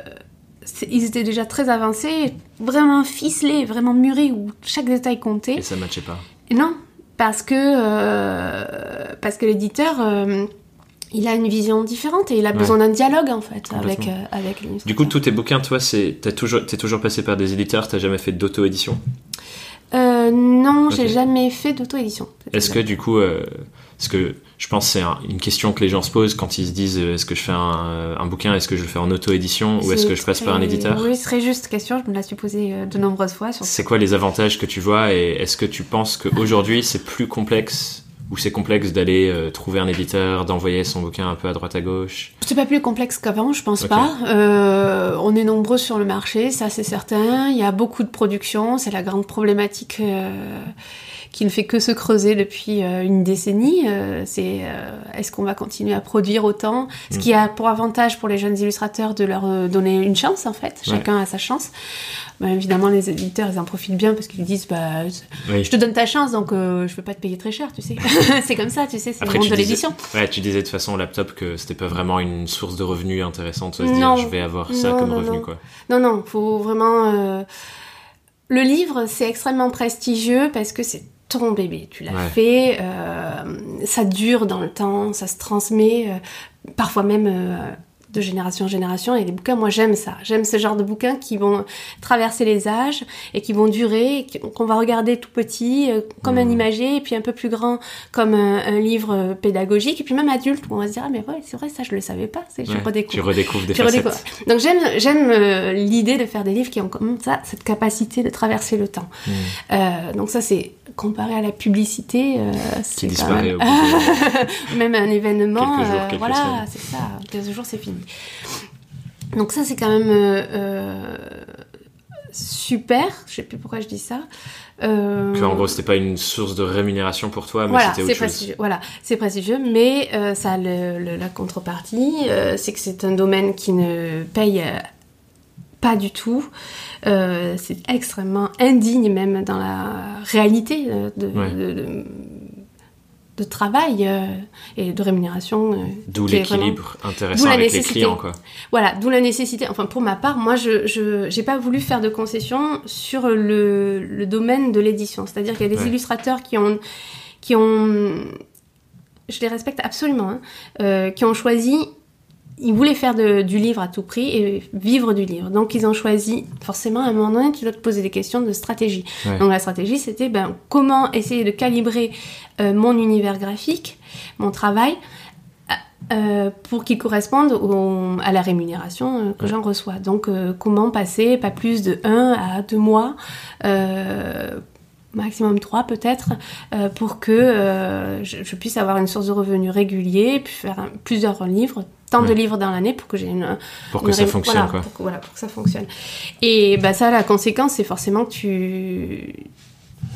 ils étaient déjà très avancés, vraiment ficelés, vraiment mûris, où chaque détail comptait. Et ça ne matchait pas. Non, parce que, euh, parce que l'éditeur, euh, il a une vision différente et il a besoin d'un dialogue en fait avec, euh, avec Du coup, tous tes bouquins, toi, t'es toujours, es toujours passé par des éditeurs, t'as jamais fait d'auto-édition? Non, j'ai jamais fait d'auto-édition. Est-ce que du coup, est-ce que je pense que c'est une question que les gens se posent quand ils se disent euh, est-ce que je fais un, un bouquin, est-ce que je le fais en auto-édition ou est-ce que je passe par un éditeur Oui, ce serait juste question, je me la suis posée euh, de nombreuses fois. C'est quoi les avantages que tu vois et est-ce que tu penses qu'aujourd'hui c'est plus complexe ou c'est complexe d'aller euh, trouver un éditeur, d'envoyer son bouquin un peu à droite à gauche? C'est pas plus complexe qu'avant, je pense pas. Euh, on est nombreux sur le marché, ça c'est certain. Il y a beaucoup de production, c'est la grande problématique. Euh, qui ne fait que se creuser depuis euh, une décennie. Euh, c'est euh, est-ce qu'on va continuer à produire autant? Ce mm. qui a pour avantage pour les jeunes illustrateurs de leur donner une chance en fait. Chacun a sa chance. Bah, évidemment, les éditeurs, ils en profitent bien parce qu'ils disent bah, Je te donne ta chance, donc je veux pas te payer très cher, tu sais. c'est comme ça, tu sais, c'est le monde de l'édition. Ouais, tu disais de façon au laptop que c'était pas vraiment une source de revenus intéressante, de se dire Je vais avoir ça comme revenu, quoi. Non, non, faut vraiment. Le livre, c'est extrêmement prestigieux parce que c'est ton bébé, tu l'as fait, euh, ça dure dans le temps, ça se transmet, euh, parfois même euh, de génération en génération. Et les bouquins, moi j'aime ça. J'aime ce genre de bouquins qui vont traverser les âges et qui vont durer, qu'on va regarder tout petit euh, comme un mmh. imagier et puis un peu plus grand comme un, livre pédagogique et puis même adulte où on va se dire ah mais ouais c'est vrai ça je le savais pas. Je redécouvre. Tu redécouvres des facettes. Donc j'aime j'aime euh, l'idée de faire des livres qui ont comme ça cette capacité de traverser le temps. Mmh. Euh, donc ça c'est comparé à la publicité, qui disparaît même... un événement. voilà, c'est ça. 15 jours, c'est fini. Donc ça, c'est quand même euh, euh, super. Je sais plus pourquoi je dis ça. Euh... Que, en gros, c'était pas une source de rémunération pour toi, mais c'était autre chose. Voilà, c'est prestigieux, mais euh, ça a la contrepartie, c'est que c'est un domaine qui ne paye pas du tout. c'est extrêmement indigne même dans la réalité de de travail euh, et de rémunération. Euh, d'où l'équilibre intéressant avec les clients, quoi. Voilà, d'où la nécessité. Enfin, pour ma part, moi, je n'ai pas voulu faire de concessions sur le, le domaine de l'édition. C'est-à-dire qu'il y a des illustrateurs qui ont, qui ont, je les respecte absolument, hein, euh, qui ont choisi ils voulaient faire du livre à tout prix et vivre du livre. Donc ils ont choisi, forcément, à un moment donné, tu dois te poser des questions de stratégie. Donc la stratégie, c'était ben, comment essayer de calibrer euh, mon univers graphique, mon travail, euh, pour qu'il corresponde à la rémunération euh, que j'en reçois. Donc comment passer pas plus de 1 à 2 mois maximum 3 peut-être, pour que je, puisse avoir une source de revenus régulier, puis faire plusieurs livres, tant de livres dans l'année pour que j'ai une pour que ça fonctionne voilà, Pour voilà pour que ça fonctionne. Et bah ça la conséquence c'est forcément que tu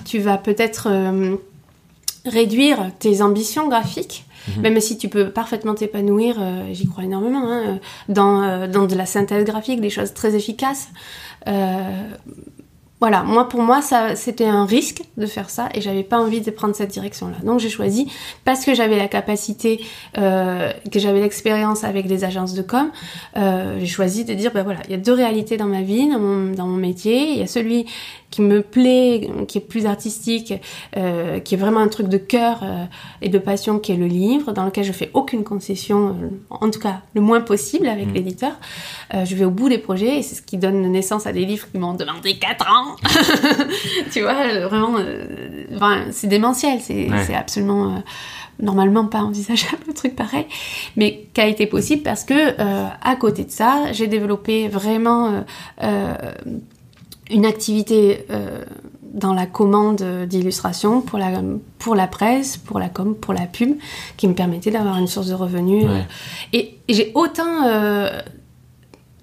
tu vas peut-être euh, réduire tes ambitions graphiques mhm. même si tu peux parfaitement t'épanouir euh, j'y crois énormément hein, dans, euh, dans de la synthèse graphique des choses très efficaces voilà, moi pour moi ça c'était un risque de faire ça et j'avais pas envie de prendre cette direction-là. Donc j'ai choisi parce que j'avais la capacité, euh, que j'avais l'expérience avec les agences de com, euh, j'ai choisi de dire ben voilà, il y a deux réalités dans ma vie, dans mon, dans mon métier. Il y a celui qui me plaît, qui est plus artistique, euh, qui est vraiment un truc de cœur euh, et de passion, qui est le livre, dans lequel je fais aucune concession, en tout cas le moins possible avec Mm. l'éditeur. Euh, je vais au bout des projets et c'est ce qui donne naissance à des livres qui m'ont demandé 4 ans. tu vois, euh, vraiment, euh, enfin, c'est démentiel, c'est Ouais. absolument... euh, normalement pas envisageable un truc pareil, mais qui a été possible parce que euh, à côté de ça, j'ai développé vraiment une activité dans la commande d'illustration pour la, pour la presse, pour la com, pour la pub, qui me permettait d'avoir une source de revenus. Ouais. et et j'ai autant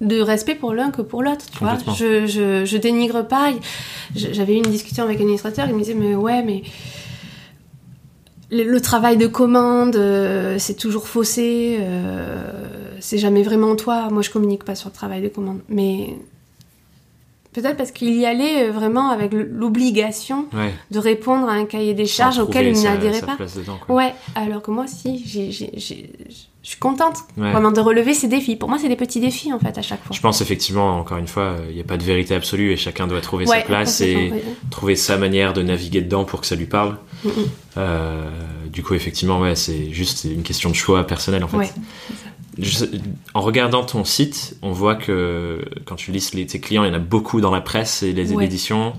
de respect pour l'un que pour l'autre, tu vois. Je, je, je dénigre pas. J'avais eu une discussion avec un illustrateur, il me disait, mais ouais, mais le, le travail de commande, euh, c'est toujours faussé, euh, c'est jamais vraiment toi. Moi, je communique pas sur le travail de commande, mais peut-être parce qu'il y allait euh, vraiment avec l'obligation Ouais. de répondre à un cahier des charges auquel il n'adhérait pas. dedans. Ouais, alors que moi, si, je suis contente Ouais. vraiment de relever ces défis. Pour moi, c'est des petits défis en fait à chaque fois. Je pense effectivement, encore une fois, il n'y a pas de vérité absolue et chacun doit trouver Ouais, sa place et trouver sa manière de naviguer dedans pour que ça lui parle. Mm. Euh, du coup, effectivement, ouais, c'est juste une question de choix personnel en fait. Je en regardant ton site, on voit que quand tu listes les, tes clients, il y en a beaucoup dans la presse et les Ouais. éditions.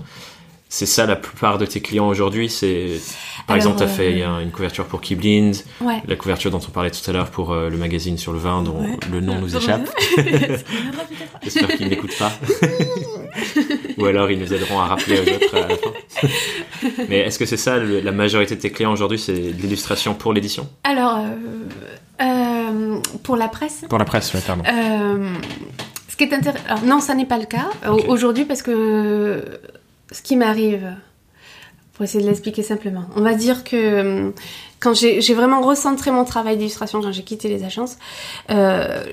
C'est ça la plupart de tes clients aujourd'hui. C'est par Alors, exemple, tu as euh, fait un- une couverture pour Keyblind, ouais. la couverture dont on parlait tout à l'heure pour euh, le magazine sur le vin dont Ouais. le nom nous échappe. J'espère qu'ils n'écoutent pas. Ou alors ils nous aideront à rappeler aux autres à la fin. Mais est-ce que c'est ça le- la majorité de tes clients aujourd'hui, c'est de l'illustration pour l'édition? Alors, euh, pour la presse, Pour la presse, ouais, pardon. Euh, ce qui est intéressant. Alors, non, ça n'est pas le cas euh, aujourd'hui parce que ce qui m'arrive, pour essayer de l'expliquer simplement, on va dire que quand j'ai vraiment recentré mon travail d'illustration, quand j'ai quitté les agences, euh,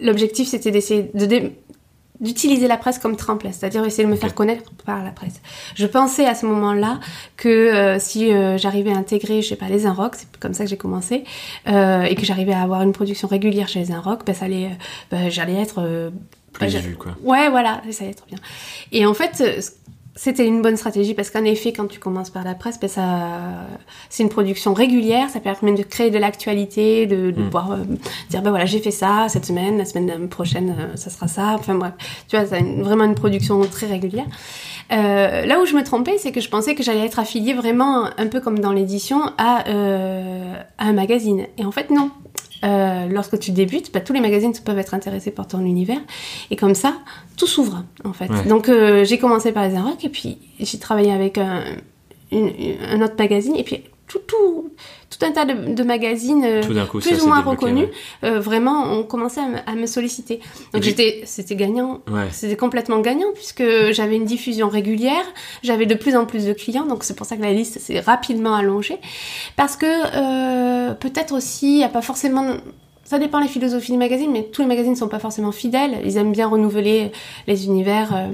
l'objectif c'était d'essayer de d'utiliser la presse comme tremplin, c'est-à-dire essayer de me faire connaître par la presse. Je pensais à ce moment-là que euh, si euh, j'arrivais à intégrer, je sais pas, les Inrocks, c'est comme ça que j'ai commencé, euh, et que j'arrivais à avoir une production régulière chez les Inrocks, ben, ça allait, ben, j'allais être Plus bah, j'ai- vu, quoi. Ouais, voilà, ça allait être bien. Et en fait, c'était une bonne stratégie parce qu'en effet, quand tu commences par la presse, ben ça, c'est une production régulière, ça permet de créer de l'actualité, de, de Mm. pouvoir euh, dire ben voilà, j'ai fait ça cette semaine, la semaine prochaine, euh, ça sera ça. Enfin bref, tu vois, c'est vraiment une production très régulière. Euh, là où je me trompais, c'est que je pensais que j'allais être affiliée vraiment un peu comme dans l'édition à, euh, à un magazine. Et en fait, non. Euh, lorsque tu débutes, bah, tous les magazines peuvent être intéressés par ton univers. Et comme ça, tout s'ouvre, en fait. Ouais. Donc, euh, j'ai commencé par les Inrocks et puis j'ai travaillé avec un, une- un autre magazine. Et puis, tout, tout, tout un tas de, de magazines euh, coup, plus ou moins reconnus, ouais. vraiment, ont commencé à me, à me solliciter. Donc, j'étais, c'était gagnant. Ouais. C'était complètement gagnant puisque j'avais une diffusion régulière, j'avais de plus en plus de clients, donc c'est pour ça que la liste s'est rapidement allongée. Parce que euh, peut-être aussi, il n'y a pas forcément... Ça dépend les philosophies des magazines, mais tous les magazines ne sont pas forcément fidèles. Ils aiment bien renouveler les univers.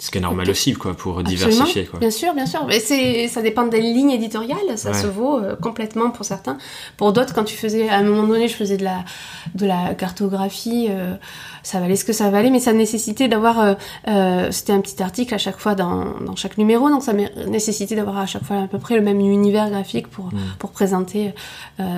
Ce qui est normal aussi, quoi, pour Absolument. diversifier, quoi. Bien sûr, bien sûr. Mais c'est, ça dépend des lignes éditoriales. Ça Ouais. se vaut euh, complètement pour certains. Pour d'autres, quand tu faisais, à un moment donné, je faisais de la, de la cartographie, euh, ça valait ce que ça valait, mais ça nécessitait d'avoir, euh, c'était un petit article à chaque fois dans, dans chaque numéro, donc ça nécessitait d'avoir à chaque fois à peu près le même univers graphique pour, Mm. pour présenter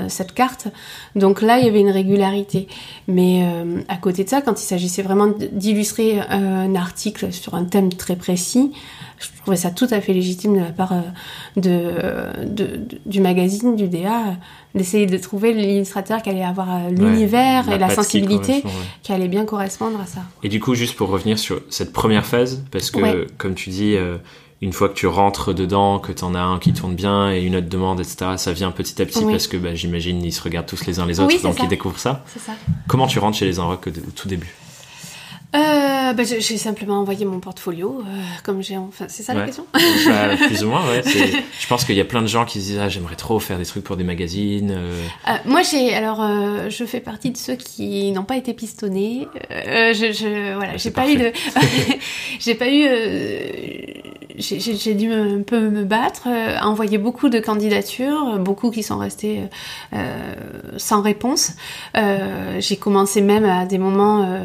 cette carte. Donc là, il y avait une régularité. Mais à côté de ça, quand il s'agissait vraiment d'illustrer un article sur un thème très précis, je trouvais ça tout à fait légitime de la part euh, de, du magazine, du DA, d'essayer de trouver l'illustrateur qui allait avoir euh, l'univers Ouais, et la qui sensibilité ouais. qui allait bien correspondre à ça. Et du coup, juste pour revenir sur cette première phase, parce que, Ouais. comme tu dis, euh, une fois que tu rentres dedans, que t'en as un qui tourne bien et une autre demande, etc., ça vient petit à petit Oui. parce que bah, j'imagine ils se regardent tous les uns les autres, Oui, donc ça. ils découvrent ça. Comment tu rentres chez les Inrocks au, au tout début? Euh, euh, bah, J'ai simplement envoyé mon portfolio, euh, comme j'ai. Enfin, c'est ça la question? Bah, Plus ou moins, ouais. Je pense qu'il y a plein de gens qui se disent ah, j'aimerais trop faire des trucs pour des magazines. Euh. moi, j'ai. Alors, je fais partie de ceux qui n'ont pas été pistonnés. je, je, voilà, j'ai pas, eu de. j'ai pas eu. j'ai dû un peu me battre, envoyer beaucoup de candidatures, beaucoup qui sont restées sans réponse. j'ai commencé même à des moments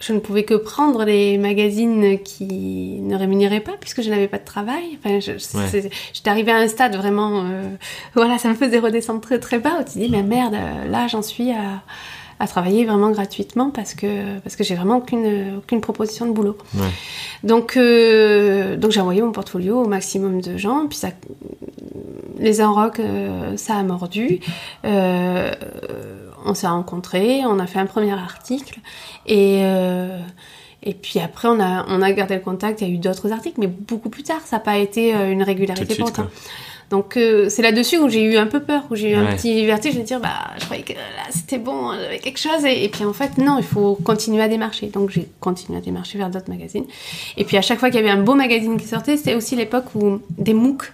je ne pouvais que prendre les magazines qui ne rémunéraient pas puisque je n'avais pas de travail. Enfin, j'étais arrivée à un stade vraiment, euh, voilà, ça me faisait redescendre très très bas. Où tu dis mais merde, là j'en suis à, à travailler vraiment gratuitement parce que parce que j'ai vraiment aucune aucune proposition de boulot. Donc euh, donc j'ai envoyé mon portfolio au maximum de gens puis ça les enrocs euh, ça a mordu. Euh, on s'est rencontrés, on a fait un premier article et et puis après on a on a gardé le contact. Il y a eu d'autres articles mais beaucoup plus tard. Ça n'a pas été une régularité pour autant. Donc euh, c'est là-dessus où j'ai eu un peu peur, où j'ai eu un petit vertige de dire bah je croyais que là c'était bon, j'avais quelque chose et, puis en fait non, il faut continuer à démarcher. Donc j'ai continué à démarcher vers d'autres magazines. Et puis à chaque fois qu'il y avait un beau magazine qui sortait, c'était aussi l'époque où des MOOC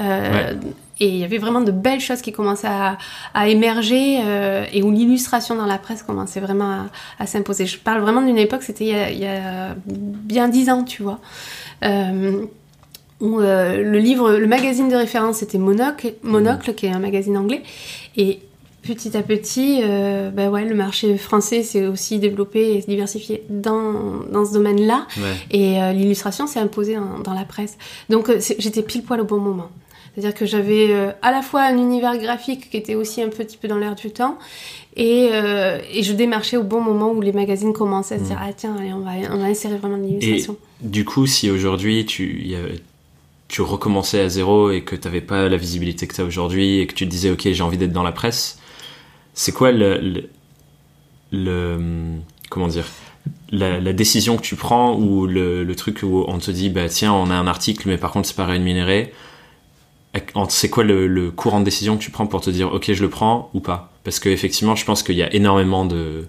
euh, Et il y avait vraiment de belles choses qui commençaient à, émerger euh, et où l'illustration dans la presse commençait vraiment à, s'imposer. Je parle vraiment d'une époque, c'était il, il, y a bien dix ans, tu vois. Euh, où euh, le livre, le magazine de référence c'était Monocle, Monocle qui est un magazine anglais. Et petit à petit, euh, bah ouais, le marché français s'est aussi développé et diversifié dans, dans ce domaine-là. Et euh, l'illustration s'est imposée dans, la presse. Donc j'étais pile poil au bon moment. C'est-à-dire que j'avais à la fois un univers graphique qui était aussi un petit peu dans l'air du temps et, et, je démarchais au bon moment où les magazines commençaient à se dire mm. ah tiens on va on va insérer vraiment de l'illustration. Du coup si aujourd'hui tu y a, tu recommençais à zéro et que tu n'avais pas la visibilité que tu as aujourd'hui et que tu te disais ok j'ai envie d'être dans la presse, c'est quoi le, le, comment dire la, décision que tu prends ou le, le, truc où on te dit bah tiens on a un article mais par contre c'est pas rémunéré c'est quoi le, courant de décision que tu prends pour te dire ok je le prends ou pas? Parce que effectivement je pense qu'il y a énormément de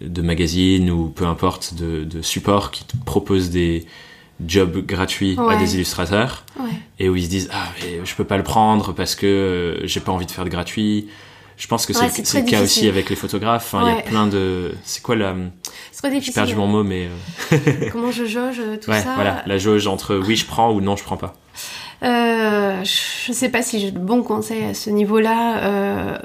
de magazines ou peu importe de, de supports qui te proposent des job gratuit à des illustrateurs et où ils se disent ah mais je peux pas le prendre parce que euh, j'ai pas envie de faire de gratuit. Je pense que c'est le cas aussi avec les photographes il y a plein de c'est quoi la j'ai perdu mon mot mais euh, comment je jauge euh, tout ça? voilà. La jauge entre oui je prends ou non je prends pas euh, je sais pas si j'ai de bons conseils à ce niveau là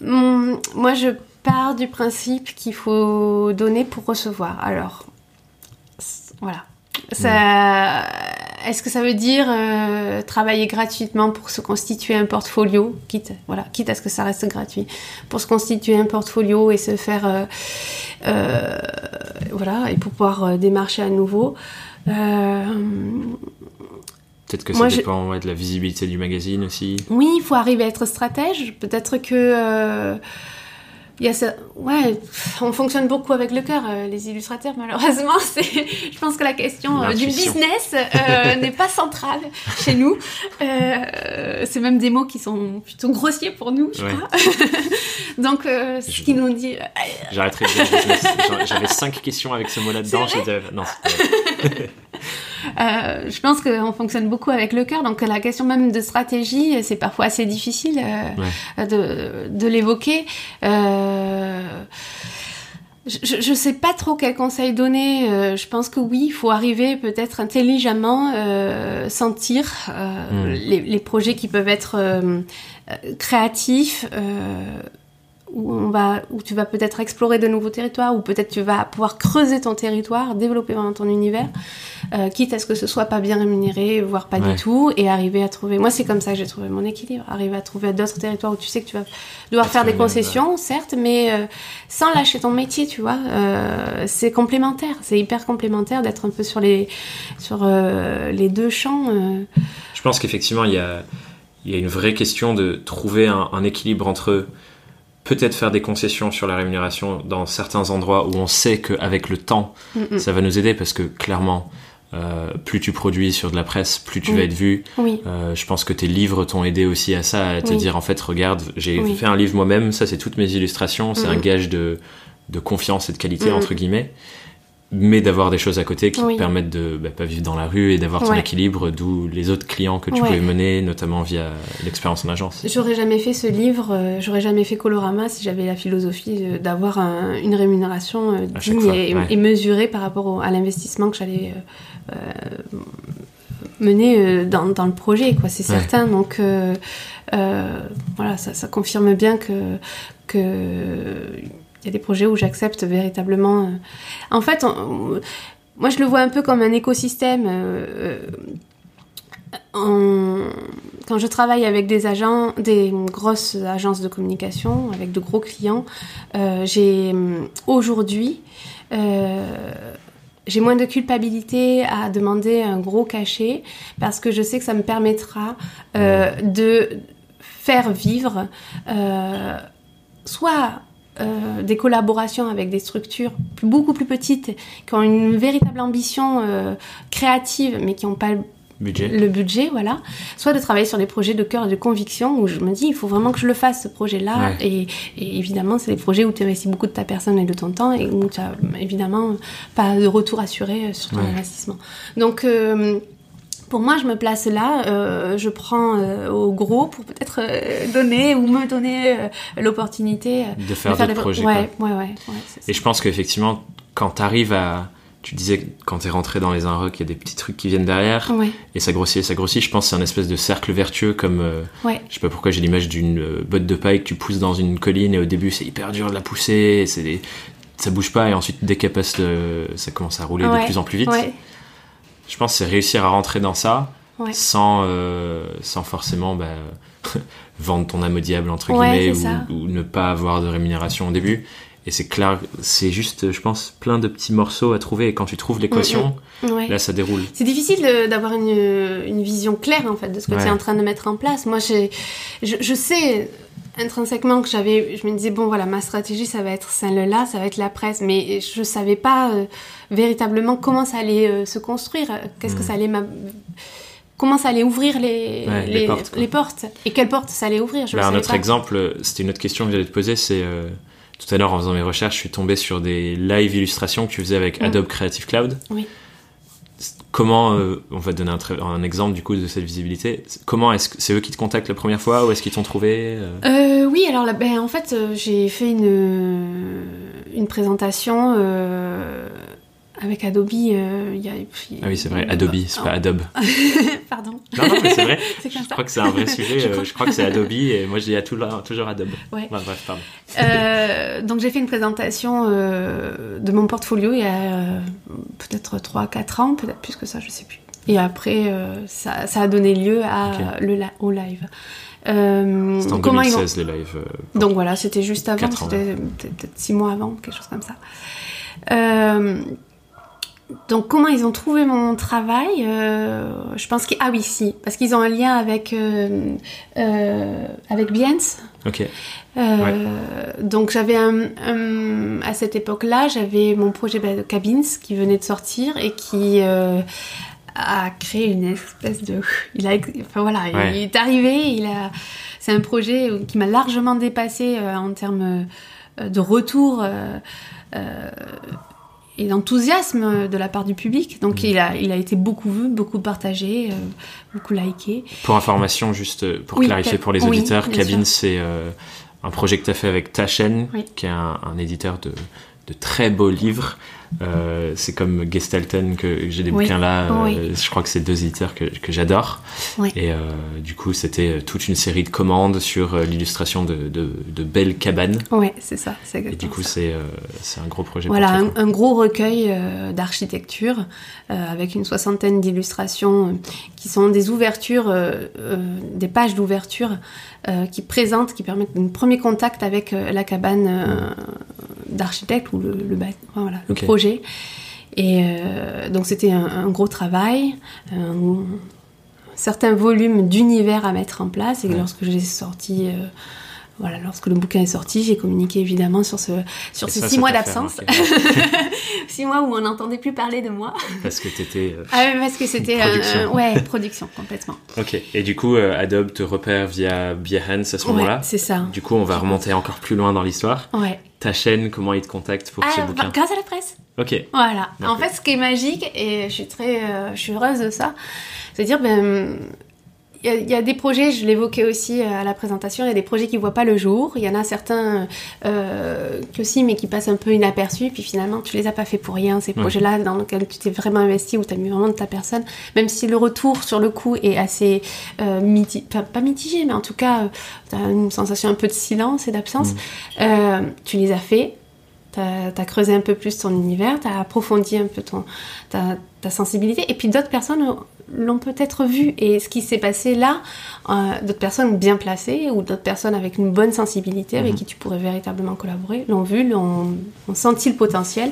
moi je pars du principe qu'il faut donner pour recevoir alors voilà. Ça, est-ce que ça veut dire euh, travailler gratuitement pour se constituer un portfolio, quitte, voilà, quitte à ce que ça reste gratuit, pour se constituer un portfolio et se faire, euh, euh, voilà, et pour pouvoir démarcher à nouveau. Peut-être que ça dépend de la visibilité du magazine aussi. Oui, il faut arriver à être stratège. Peut-être que il y a ça, ouais, on fonctionne beaucoup avec le cœur, euh, les illustrateurs, malheureusement. C'est, je pense que la question euh, du business euh, n'est pas centrale chez nous. c'est même des mots qui sont plutôt grossiers pour nous, je crois. Donc, ce qui nous dit. J'arrêterai de J'avais cinq questions avec ce mot là-dedans. Non, euh, je pense qu'on fonctionne beaucoup avec le cœur, donc la question même de stratégie, c'est parfois assez difficile euh, de, de l'évoquer. Euh, je ne sais pas trop quel conseil donner. Euh, je pense que oui, il faut arriver peut-être intelligemment euh, sentir euh, hmm. les, les, projets qui peuvent être créatifs où, on va, où tu vas peut-être explorer de nouveaux territoires, ou peut-être tu vas pouvoir creuser ton territoire, développer vraiment ton univers, euh, quitte à ce que ce soit pas bien rémunéré, voire pas du tout, et arriver à trouver. Moi, c'est comme ça que j'ai trouvé mon équilibre. Arriver à trouver d'autres territoires où tu sais que tu vas devoir faire des concessions, certes, mais euh, sans lâcher ton métier, tu vois. Euh, c'est complémentaire, c'est hyper complémentaire d'être un peu sur les, sur les deux champs. Je pense qu'effectivement, il y a, y a une vraie question de trouver un, un équilibre entre peut-être faire des concessions sur la rémunération dans certains endroits où on sait qu'avec le temps, ça va nous aider parce que clairement, euh, plus tu produis sur de la presse, plus tu vas être vu. Euh, je pense que tes livres t'ont aidé aussi à ça, à te dire en fait, regarde, j'ai fait un livre moi-même, ça c'est toutes mes illustrations, c'est un gage de de confiance et de qualité, Mm. entre guillemets, mais d'avoir des choses à côté qui Oui. te permettent de bah, pas vivre dans la rue et d'avoir ton Ouais. équilibre, d'où les autres clients que tu Ouais. pouvais mener, notamment via l'expérience en agence. J'aurais jamais fait ce livre, euh, j'aurais jamais fait Colorama si j'avais la philosophie euh, d'avoir un- une rémunération euh, digne fois, et, ouais. et mesurée par rapport au- à l'investissement que j'allais euh, euh, mener dans, dans le projet, quoi. C'est certain. Donc voilà, ça, ça confirme bien que que il y a des projets où j'accepte véritablement. euh. En fait, moi je le vois un peu comme un écosystème. euh, en- quand je travaille avec des agents, des grosses agences de communication, avec de gros clients, euh, j'ai aujourd'hui euh, j'ai moins de culpabilité à demander un gros cachet parce que je sais que ça me permettra euh, de faire vivre euh, soit euh, des collaborations avec des structures plus- beaucoup plus petites qui ont une véritable ambition euh, créative mais qui n'ont pas le Budget. le budget, voilà. Soit de travailler sur des projets de cœur et de conviction où je me dis, il faut vraiment que je le fasse, ce projet-là. Ouais. Et, et évidemment, c'est des projets où tu investis beaucoup de ta personne et de ton temps et où tu as évidemment pas de retour assuré sur ton Ouais. investissement. Donc, euh, pour moi, je me place là, euh, je prends euh, au gros pour peut-être euh, donner ou me donner l'opportunité De faire de des projets. Ouais, ouais, ouais. Et je pense qu'effectivement, quand t'arrives à. Tu disais quand t'es rentré dans les Unrock, il y a des petits trucs qui viennent derrière. Ouais, et ça grossit et ça grossit. Je pense que c'est un espèce de cercle vertueux, comme. ouais. je sais pas pourquoi j'ai l'image d'une botte de paille que tu pousses dans une colline, et au début c'est hyper dur de la pousser, c'est des- ça bouge pas, et ensuite dès qu'elle passe, ça commence à rouler de plus en plus vite. Je pense que c'est réussir à rentrer dans ça ouais. sans, euh, sans forcément bah, vendre ton âme au diable, entre guillemets, ou ne pas avoir de rémunération au début. Et c'est clair, c'est juste, je pense, plein de petits morceaux à trouver. Et quand tu trouves l'équation, ouais. là, ça déroule. C'est difficile d'avoir une, une vision claire en fait de ce que Ouais. tu es en train de mettre en place. Moi, je, je sais intrinsèquement que j'avais, je me disais bon voilà ma stratégie ça va être celle-là, ça va être la presse, mais je savais pas euh, véritablement comment ça allait euh, se construire, qu'est-ce que Mhm. ça allait m'a- comment ça allait ouvrir les, Ouais, les portes, quoi. les portes et quelles portes ça allait ouvrir. Je Bah, le un autre pas. exemple, euh, c'était une autre question que j'allais te poser, c'est euh, tout à l'heure en faisant mes recherches, je suis tombé sur des live illustrations que tu faisais avec Mm. Adobe Creative Cloud. Oui. Comment, euh, on va te donner un, exemple du coup de cette visibilité. Comment est-ce que c'est eux qui te contactent la première fois ou est-ce qu'ils t'ont trouvé euh? Euh, oui, alors là, ben, en fait, j'ai fait une, une présentation euh, avec Adobe. euh, il y a, puis- Ah oui, c'est vrai, Adobe, c'est pas Ah, Adobe. Pardon. Non, non, mais c'est vrai. Je ça. crois que c'est un vrai sujet. Je euh, crois. Je crois que c'est Adobe et moi je dis à toujours, toujours Adobe. Ouais. Bah, bref, pardon. Euh, donc j'ai fait une présentation euh, de mon portfolio il y a peut-être 3-4 ans, peut-être plus que ça, je sais plus. Et après, ça, ça a donné lieu à, le, au live. Euh, C'était en comment ils vont- 2016 les lives. euh, Donc voilà, c'était juste avant, c'était peut-être peut-être six mois avant, quelque chose comme ça. Euh, donc comment ils ont trouvé mon travail Euh, Je pense que ah oui si, parce qu'ils ont un lien avec euh, euh, avec Biens. Ok. Euh, Donc j'avais un, un- à cette époque-là, j'avais mon projet bah, de Cabins qui venait de sortir et qui a créé une espèce de, il a, enfin voilà, Ouais. il est arrivé, il a, c'est un projet qui m'a largement dépassé en termes de retour. euh, et d'enthousiasme de la part du public. Donc Mm. il, a, il a été beaucoup vu, beaucoup partagé, euh, beaucoup liké. Pour information, juste euh, pour Oui, clarifier pour les oui, auditeurs, bien Cabine, c'est euh, un projet que tu as fait avec ta chaîne, Oui. qui est un, un éditeur de, de très beaux livres. Euh, c'est comme Gestalten que j'ai des Oui. bouquins là. euh, Oui. Je crois que c'est deux éditeurs que, que j'adore. Oui. Et euh, du coup, c'était toute une série de commandes sur l'illustration de, de, de belles cabanes. Ouais, c'est ça, c'est Et du coup, c'est un gros projet. Voilà, un, gros recueil d'architecture avec une soixantaine d'illustrations qui sont des ouvertures, des pages d'ouverture qui présentent, qui permettent un premier contact avec euh, la cabane euh, d'architecte ou le, le, bât- voilà, le Ok. projet. Et euh, donc c'était un, un gros travail, un, certain volume d'univers à mettre en place. Et Ouais. lorsque j'ai sorti, euh, voilà, lorsque le bouquin est sorti, j'ai communiqué évidemment sur ce sur ces six mois d'absence. six mois où on n'entendait plus parler de moi. Parce que t'étais. euh, Ah parce que c'était euh, Production. ouais production complètement. Ok. Et du coup, euh, Adobe te repère via Behance à ce Ouais, moment-là. c'est ça. Du coup, on va remonter encore plus loin dans l'histoire. Ouais. ta chaîne, comment ils te contactent pour ce Ah, bouquin grâce à la presse. Ok. Voilà. En fait, ce qui est magique, et je suis très, euh, je suis heureuse de ça, c'est dire, ben, il y, a- des projets, je l'évoquais aussi euh, à la présentation, il y a des projets qui voient pas le jour. Il y en a certains euh, qui aussi, mais qui passent un peu inaperçus. Puis finalement, tu les as pas fait pour rien, ces Ouais. projets-là dans lesquels tu t'es vraiment investi, où tu as mis vraiment de ta personne. Même si le retour sur le coup est assez euh, enfin, pas mitigé, mais en tout cas, tu as une sensation un peu de silence et d'absence. Euh, tu les as fait. T'as as creusé un peu plus ton univers, t'as approfondi un peu ton, ta, ta sensibilité, et puis d'autres personnes l'ont peut-être vu. Et ce qui s'est passé là, euh, d'autres personnes bien placées ou d'autres personnes avec une bonne sensibilité, avec Mhm. qui tu pourrais véritablement collaborer, l'ont vu, l'ont ont senti le potentiel,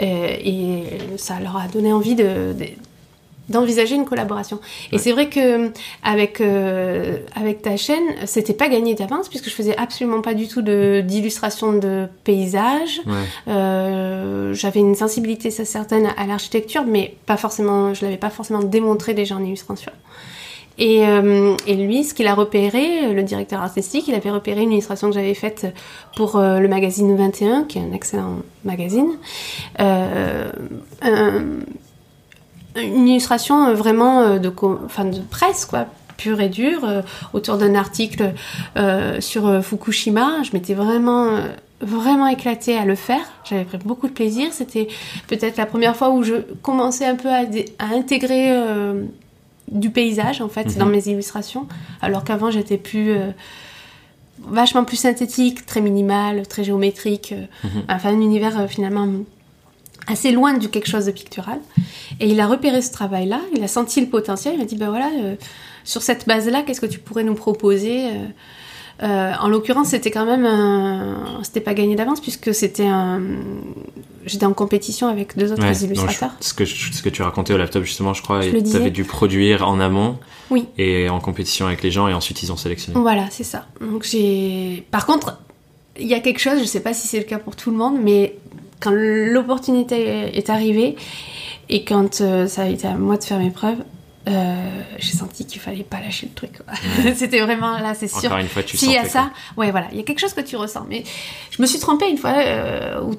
euh, et ça leur a donné envie de- de- d'envisager une collaboration. Et Ouais. c'est vrai que avec euh, avec ta chaîne, c'était pas gagné d'avance puisque je faisais absolument pas du tout de d'illustration de paysages. Ouais. Euh, j'avais une sensibilité ça, certaine à l'architecture, mais pas forcément, je l'avais pas forcément démontré déjà en illustration. Et, euh, et lui, ce qu'il a repéré, le directeur artistique, il avait repéré une illustration que j'avais faite pour euh, le magazine 21, qui est un excellent magazine. Euh, un- une illustration euh, vraiment euh, de, co- enfin, de presse, quoi, pure et dure, euh, autour d'un article euh, sur Fukushima. Je m'étais vraiment, vraiment éclatée à le faire. J'avais pris beaucoup de plaisir. C'était peut-être la première fois où je commençais un peu à, intégrer du paysage, en fait, Mhm. dans mes illustrations, alors qu'avant j'étais plus... vachement plus synthétique, très minimal, très géométrique, Mhm. enfin un univers euh, finalement assez loin du quelque chose de pictural. Et il a repéré ce travail-là, il a senti le potentiel, il m'a dit, ben voilà, euh, sur cette base-là, qu'est-ce que tu pourrais nous proposer euh, euh, En l'occurrence, c'était quand même un... C'était pas gagné d'avance, puisque c'était un... J'étais en compétition avec deux autres Ouais, je- illustrateurs. ce, que, ce que tu racontais au laptop, justement, je crois, tu avais dû produire en amont Oui. et en compétition avec les gens, et ensuite ils ont sélectionné. Voilà, c'est ça. Donc j'ai. Par contre, il y a quelque chose, je sais pas si c'est le cas pour tout le monde, mais quand l'opportunité est arrivée et quand euh, ça a été à moi de faire mes preuves, euh, j'ai senti qu'il fallait pas lâcher le truc. C'était vraiment là, c'est sûr. Encore une fois, tu S'il y a ça, ouais, voilà, il y a quelque chose que tu ressens. Mais je me suis trompée une fois, euh, où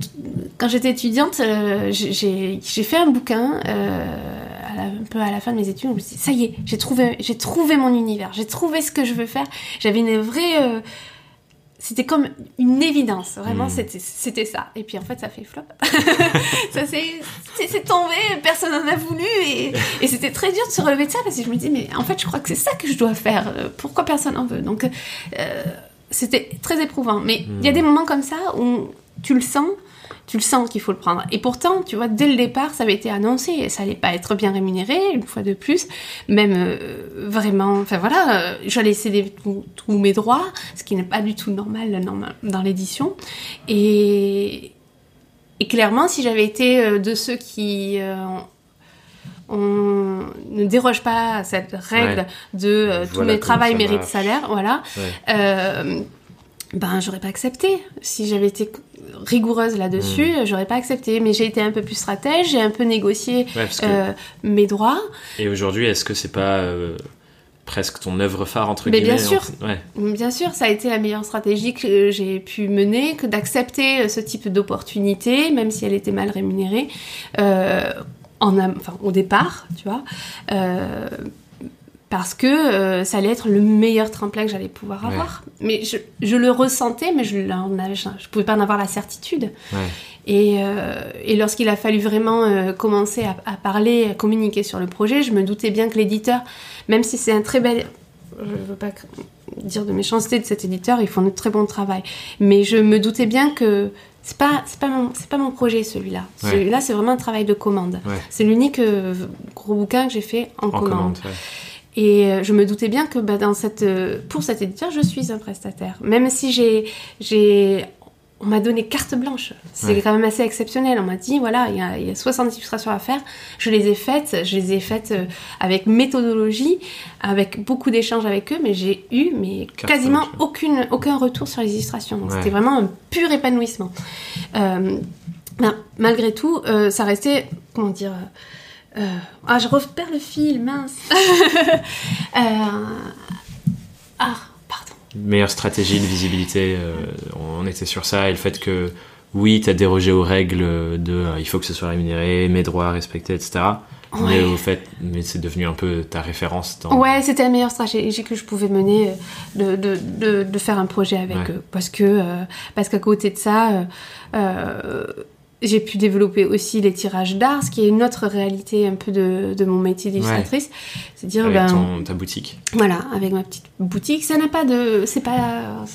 quand j'étais étudiante, euh, j'ai- fait un bouquin, à la- un peu à la fin de mes études, où je me suis dit, ça y est, j'ai trouvé, j'ai trouvé mon univers, j'ai trouvé ce que je veux faire. J'avais une vraie... c'était comme une évidence, vraiment, Mm. c'était ça. Et puis en fait, ça fait flop. ça s'est tombé, personne n'en a voulu. Et, et c'était très dur de se relever de ça parce que je me dis, mais en fait, je crois que c'est ça que je dois faire. Pourquoi personne n'en veut? Donc, euh, c'était très éprouvant. Mais il y a Mm. des moments comme ça où tu le sens, tu le sens qu'il faut le prendre. Et pourtant, tu vois, dès le départ, ça avait été annoncé. et Ça allait pas être bien rémunéré, une fois de plus. Même euh, vraiment, enfin voilà, euh, j'allais céder tous mes droits, ce qui n'est pas du tout normal, normal dans l'édition. Et, et clairement, si j'avais été euh, de ceux qui euh, on ne déroge pas à cette règle Ouais. de euh, tous Voilà mes travail mérite salaire, voilà, Ouais. euh, ben j'aurais pas accepté. Si j'avais été rigoureuse là-dessus, Hmm. j'aurais pas accepté. Mais j'ai été un peu plus stratège, j'ai un peu négocié Ouais, euh, mes droits. Et aujourd'hui, est-ce que c'est pas euh, presque ton œuvre phare, entre Mais guillemets bien sûr. Ouais. Bien sûr, ça a été la meilleure stratégie que j'ai pu mener, que d'accepter euh, ce type d'opportunité, même si elle était mal rémunérée, euh, en enfin, au départ, tu vois, parce que euh, ça allait être le meilleur tremplin que j'allais pouvoir Ouais. avoir. Mais je, je le ressentais, mais je ne pouvais pas en avoir la certitude. Ouais. Et, euh, et lorsqu'il a fallu vraiment euh, commencer à, à parler, à communiquer sur le projet, je me doutais bien que l'éditeur, même si c'est un très bel... Je veux pas dire de méchanceté de cet éditeur, ils font de très bon travail. Mais je me doutais bien que c'est pas, c'est pas, mon, c'est pas mon projet celui-là. Ouais. Celui-là, c'est vraiment un travail de commande. C'est l'unique gros bouquin que j'ai fait en, En commande. commande. Et euh, je me doutais bien que bah, dans cette, euh, pour cet éditeur, je suis un prestataire. Même si j'ai, j'ai, on m'a donné carte blanche. C'est Ouais. quand même assez exceptionnel. On m'a dit, voilà, il y a, il y a 60 illustrations à faire. Je les ai faites. Je les ai faites euh, avec méthodologie, avec beaucoup d'échanges avec eux, mais j'ai eu mais Carte quasiment blanche, aucune, aucun retour sur les illustrations. Donc Ouais. c'était vraiment un pur épanouissement. Euh, ben, malgré tout, euh, ça restait, comment dire, euh, ah, je repère le fil, mince. Euh, ah, pardon. meilleure stratégie de visibilité. on était sur ça et le fait que oui, tu as dérogé aux règles de il faut que ce soit rémunéré, mes droits respectés, etc. Mais au fait, mais c'est devenu un peu ta référence. Dans... Ouais, c'était la meilleure stratégie que je pouvais mener de, de, de, de faire un projet avec eux. Parce que parce qu'à côté de ça, euh, j'ai pu développer aussi les tirages d'art, ce qui est une autre réalité un peu de, de mon métier d'illustratrice. C'est dire avec ben, ton, ta boutique. Voilà, avec ma petite boutique. Ça n'a pas de, c'est pas,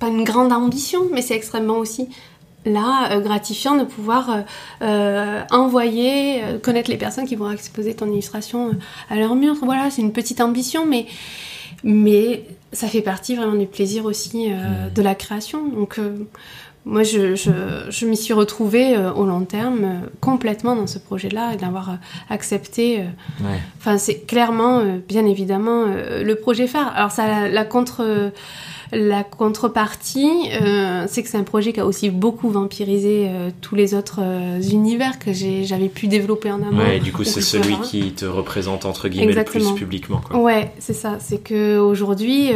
pas une grande ambition, mais c'est extrêmement aussi là euh, gratifiant de pouvoir euh, euh envoyer, connaître les personnes qui vont exposer ton illustration à leur mur. Voilà, c'est une petite ambition, mais mais ça fait partie vraiment du plaisir aussi mmh. de la création. Donc moi, je, je, je m'y suis retrouvée euh, au long terme euh, complètement dans ce projet-là et d'avoir euh, accepté. Enfin, c'est clairement, bien évidemment, le projet phare. Alors, ça, la, contre, la contrepartie, c'est que c'est un projet qui a aussi beaucoup vampirisé tous les autres univers que j'avais pu développer en amont. Ouais, et du coup, c'est celui qui te représente entre guillemets le plus publiquement. Quoi. Ouais, c'est ça. C'est que aujourd'hui,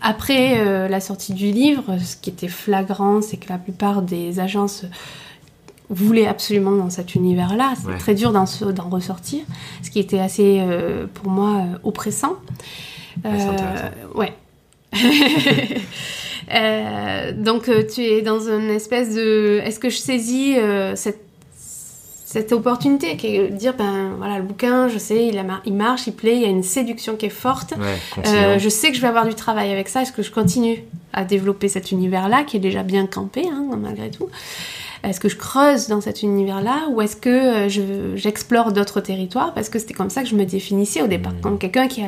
après euh, la sortie du livre, ce qui était flagrant, c'est que la plupart des agences voulaient absolument dans cet univers-là. C'était très dur d'en ressortir, ce qui était assez, euh, pour moi, euh, oppressant. ouais. donc tu es dans une espèce de... Est-ce que je saisis cette cette opportunité qui est de dire ben voilà le bouquin je sais il, il marche il plaît il y a une séduction qui est forte. Euh, je sais que je vais avoir du travail avec ça. Est-ce que je continue à développer cet univers là qui est déjà bien campé hein, malgré tout? Est-ce que je creuse dans cet univers-là ou est-ce que euh, j'explore d'autres territoires? Parce que c'était comme ça que je me définissais au départ, mmh. comme quelqu'un qui,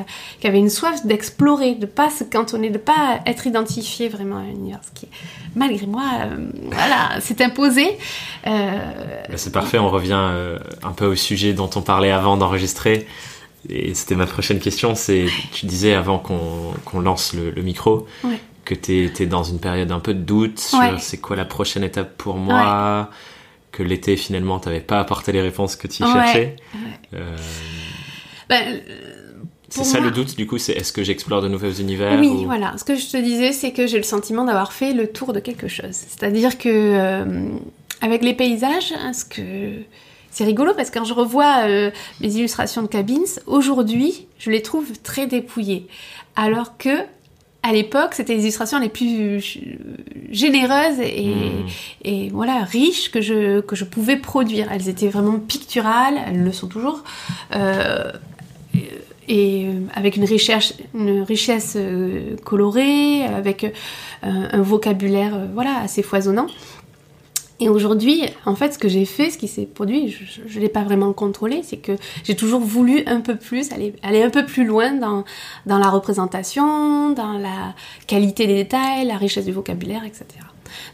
avait une soif d'explorer, de pas se cantonner, de pas être identifié vraiment à un univers. Ce qui, malgré moi, euh, voilà, c'est imposé. Euh, bah, c'est parfait, on revient un peu au sujet dont on parlait avant d'enregistrer. Et c'était ma prochaine question, c'est, tu disais avant qu'on lance le, micro, que tu étais dans une période un peu de doute sur c'est quoi la prochaine étape pour moi, que l'été finalement tu n'avais pas apporté les réponses que tu cherchais. Euh, ben, c'est ça le doute du coup, c'est est-ce que j'explore de nouveaux univers Oui, voilà. Ce que je te disais, c'est que j'ai le sentiment d'avoir fait le tour de quelque chose. C'est-à-dire que euh, avec les paysages, hein, ce que c'est rigolo parce que quand je revois euh, mes illustrations de cabines, aujourd'hui, je les trouve très dépouillées. Alors que à l'époque, c'était les illustrations les plus généreuses et, hmm. et, voilà riches que je, que je pouvais produire. Elles étaient vraiment picturales, elles le sont toujours, euh, et avec une richesse, une richesse euh, colorée, avec euh, un vocabulaire voilà assez foisonnant. Et aujourd'hui, en fait, ce que j'ai fait, ce qui s'est produit, je ne l'ai pas vraiment contrôlé, c'est que j'ai toujours voulu un peu plus, aller, aller un peu plus loin dans, dans la représentation, dans la qualité des détails, la richesse du vocabulaire, etc.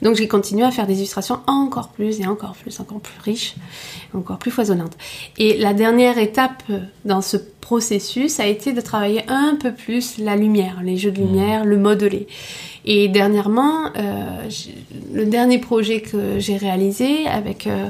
Donc j'ai continué à faire des illustrations encore plus et encore plus, encore plus riches, encore plus foisonnantes. Et la dernière étape dans ce processus a été de travailler un peu plus la lumière, les jeux de mmh. lumière, le modelé. Et dernièrement, euh, le dernier projet que j'ai réalisé avec euh,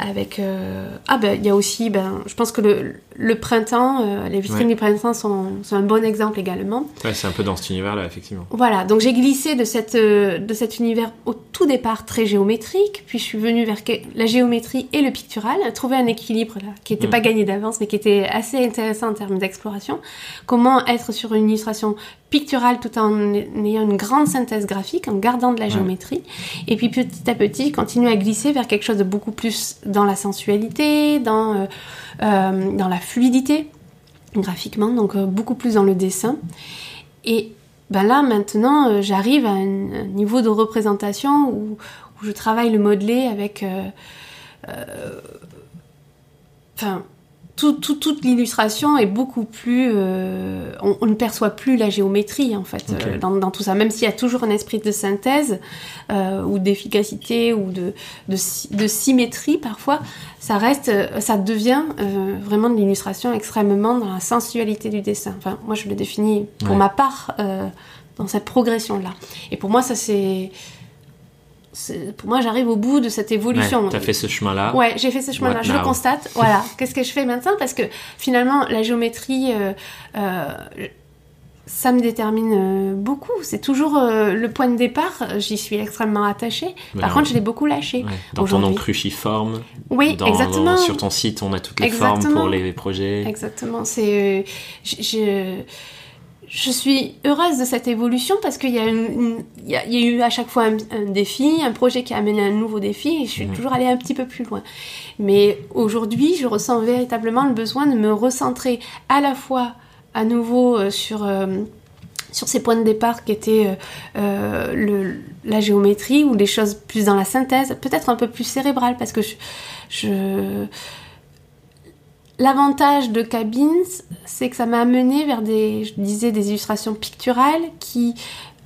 avec euh, ah ben il y a aussi ben je pense que le, le printemps, les vitrines du printemps sont, sont, un bon exemple également. Ouais, c'est un peu dans cet univers-là, effectivement. Voilà, donc j'ai glissé de, cette, de cet univers au tout départ très géométrique, puis je suis venue vers la géométrie et le pictural, trouver un équilibre là, qui n'était mm. pas gagné d'avance, mais qui était assez intéressant en termes d'exploration. Comment être sur une illustration picturale tout en ayant une grande synthèse graphique, en gardant de la géométrie. Et puis petit à petit, continuer à glisser vers quelque chose de beaucoup plus dans la sensualité, dans, euh, euh, dans la fluidité graphiquement, donc euh, beaucoup plus dans le dessin. Et ben là maintenant, j'arrive à un, niveau de représentation où, je travaille le modelé avec... Enfin, toute l'illustration est beaucoup plus. Euh, on, ne perçoit plus la géométrie en fait euh, dans, tout ça, même s'il y a toujours un esprit de synthèse euh, ou d'efficacité ou de, de, symétrie parfois, ça reste, ça devient vraiment de l'illustration extrêmement dans la sensualité du dessin. Enfin, moi je le définis pour ma part dans cette progression là. Et pour moi, ça c'est pour moi, j'arrive au bout de cette évolution. Ouais, T'as fait ce chemin-là. Ouais, j'ai fait ce chemin-là. Je le constate. voilà. Qu'est-ce que je fais maintenant? Parce que finalement, la géométrie, euh, euh, ça me détermine euh, beaucoup. C'est toujours euh, le point de départ. J'y suis extrêmement attachée. Par contre, je l'ai beaucoup lâché. Dans ton nom cruciforme. Oui, exactement. sur ton site, on a toutes les formes pour les projets. Exactement. C'est, je, je, suis heureuse de cette évolution parce qu'il y, a il y, a, eu à chaque fois un, défi, un projet qui a amené un nouveau défi et je suis toujours allée un petit peu plus loin. Mais aujourd'hui, je ressens véritablement le besoin de me recentrer à la fois à nouveau euh, sur, euh, sur ces points de départ qui étaient euh, le, la géométrie ou des choses plus dans la synthèse, peut-être un peu plus cérébrale parce que je, L'avantage de Cabins, c'est que ça m'a amené vers des, je disais, des illustrations picturales qui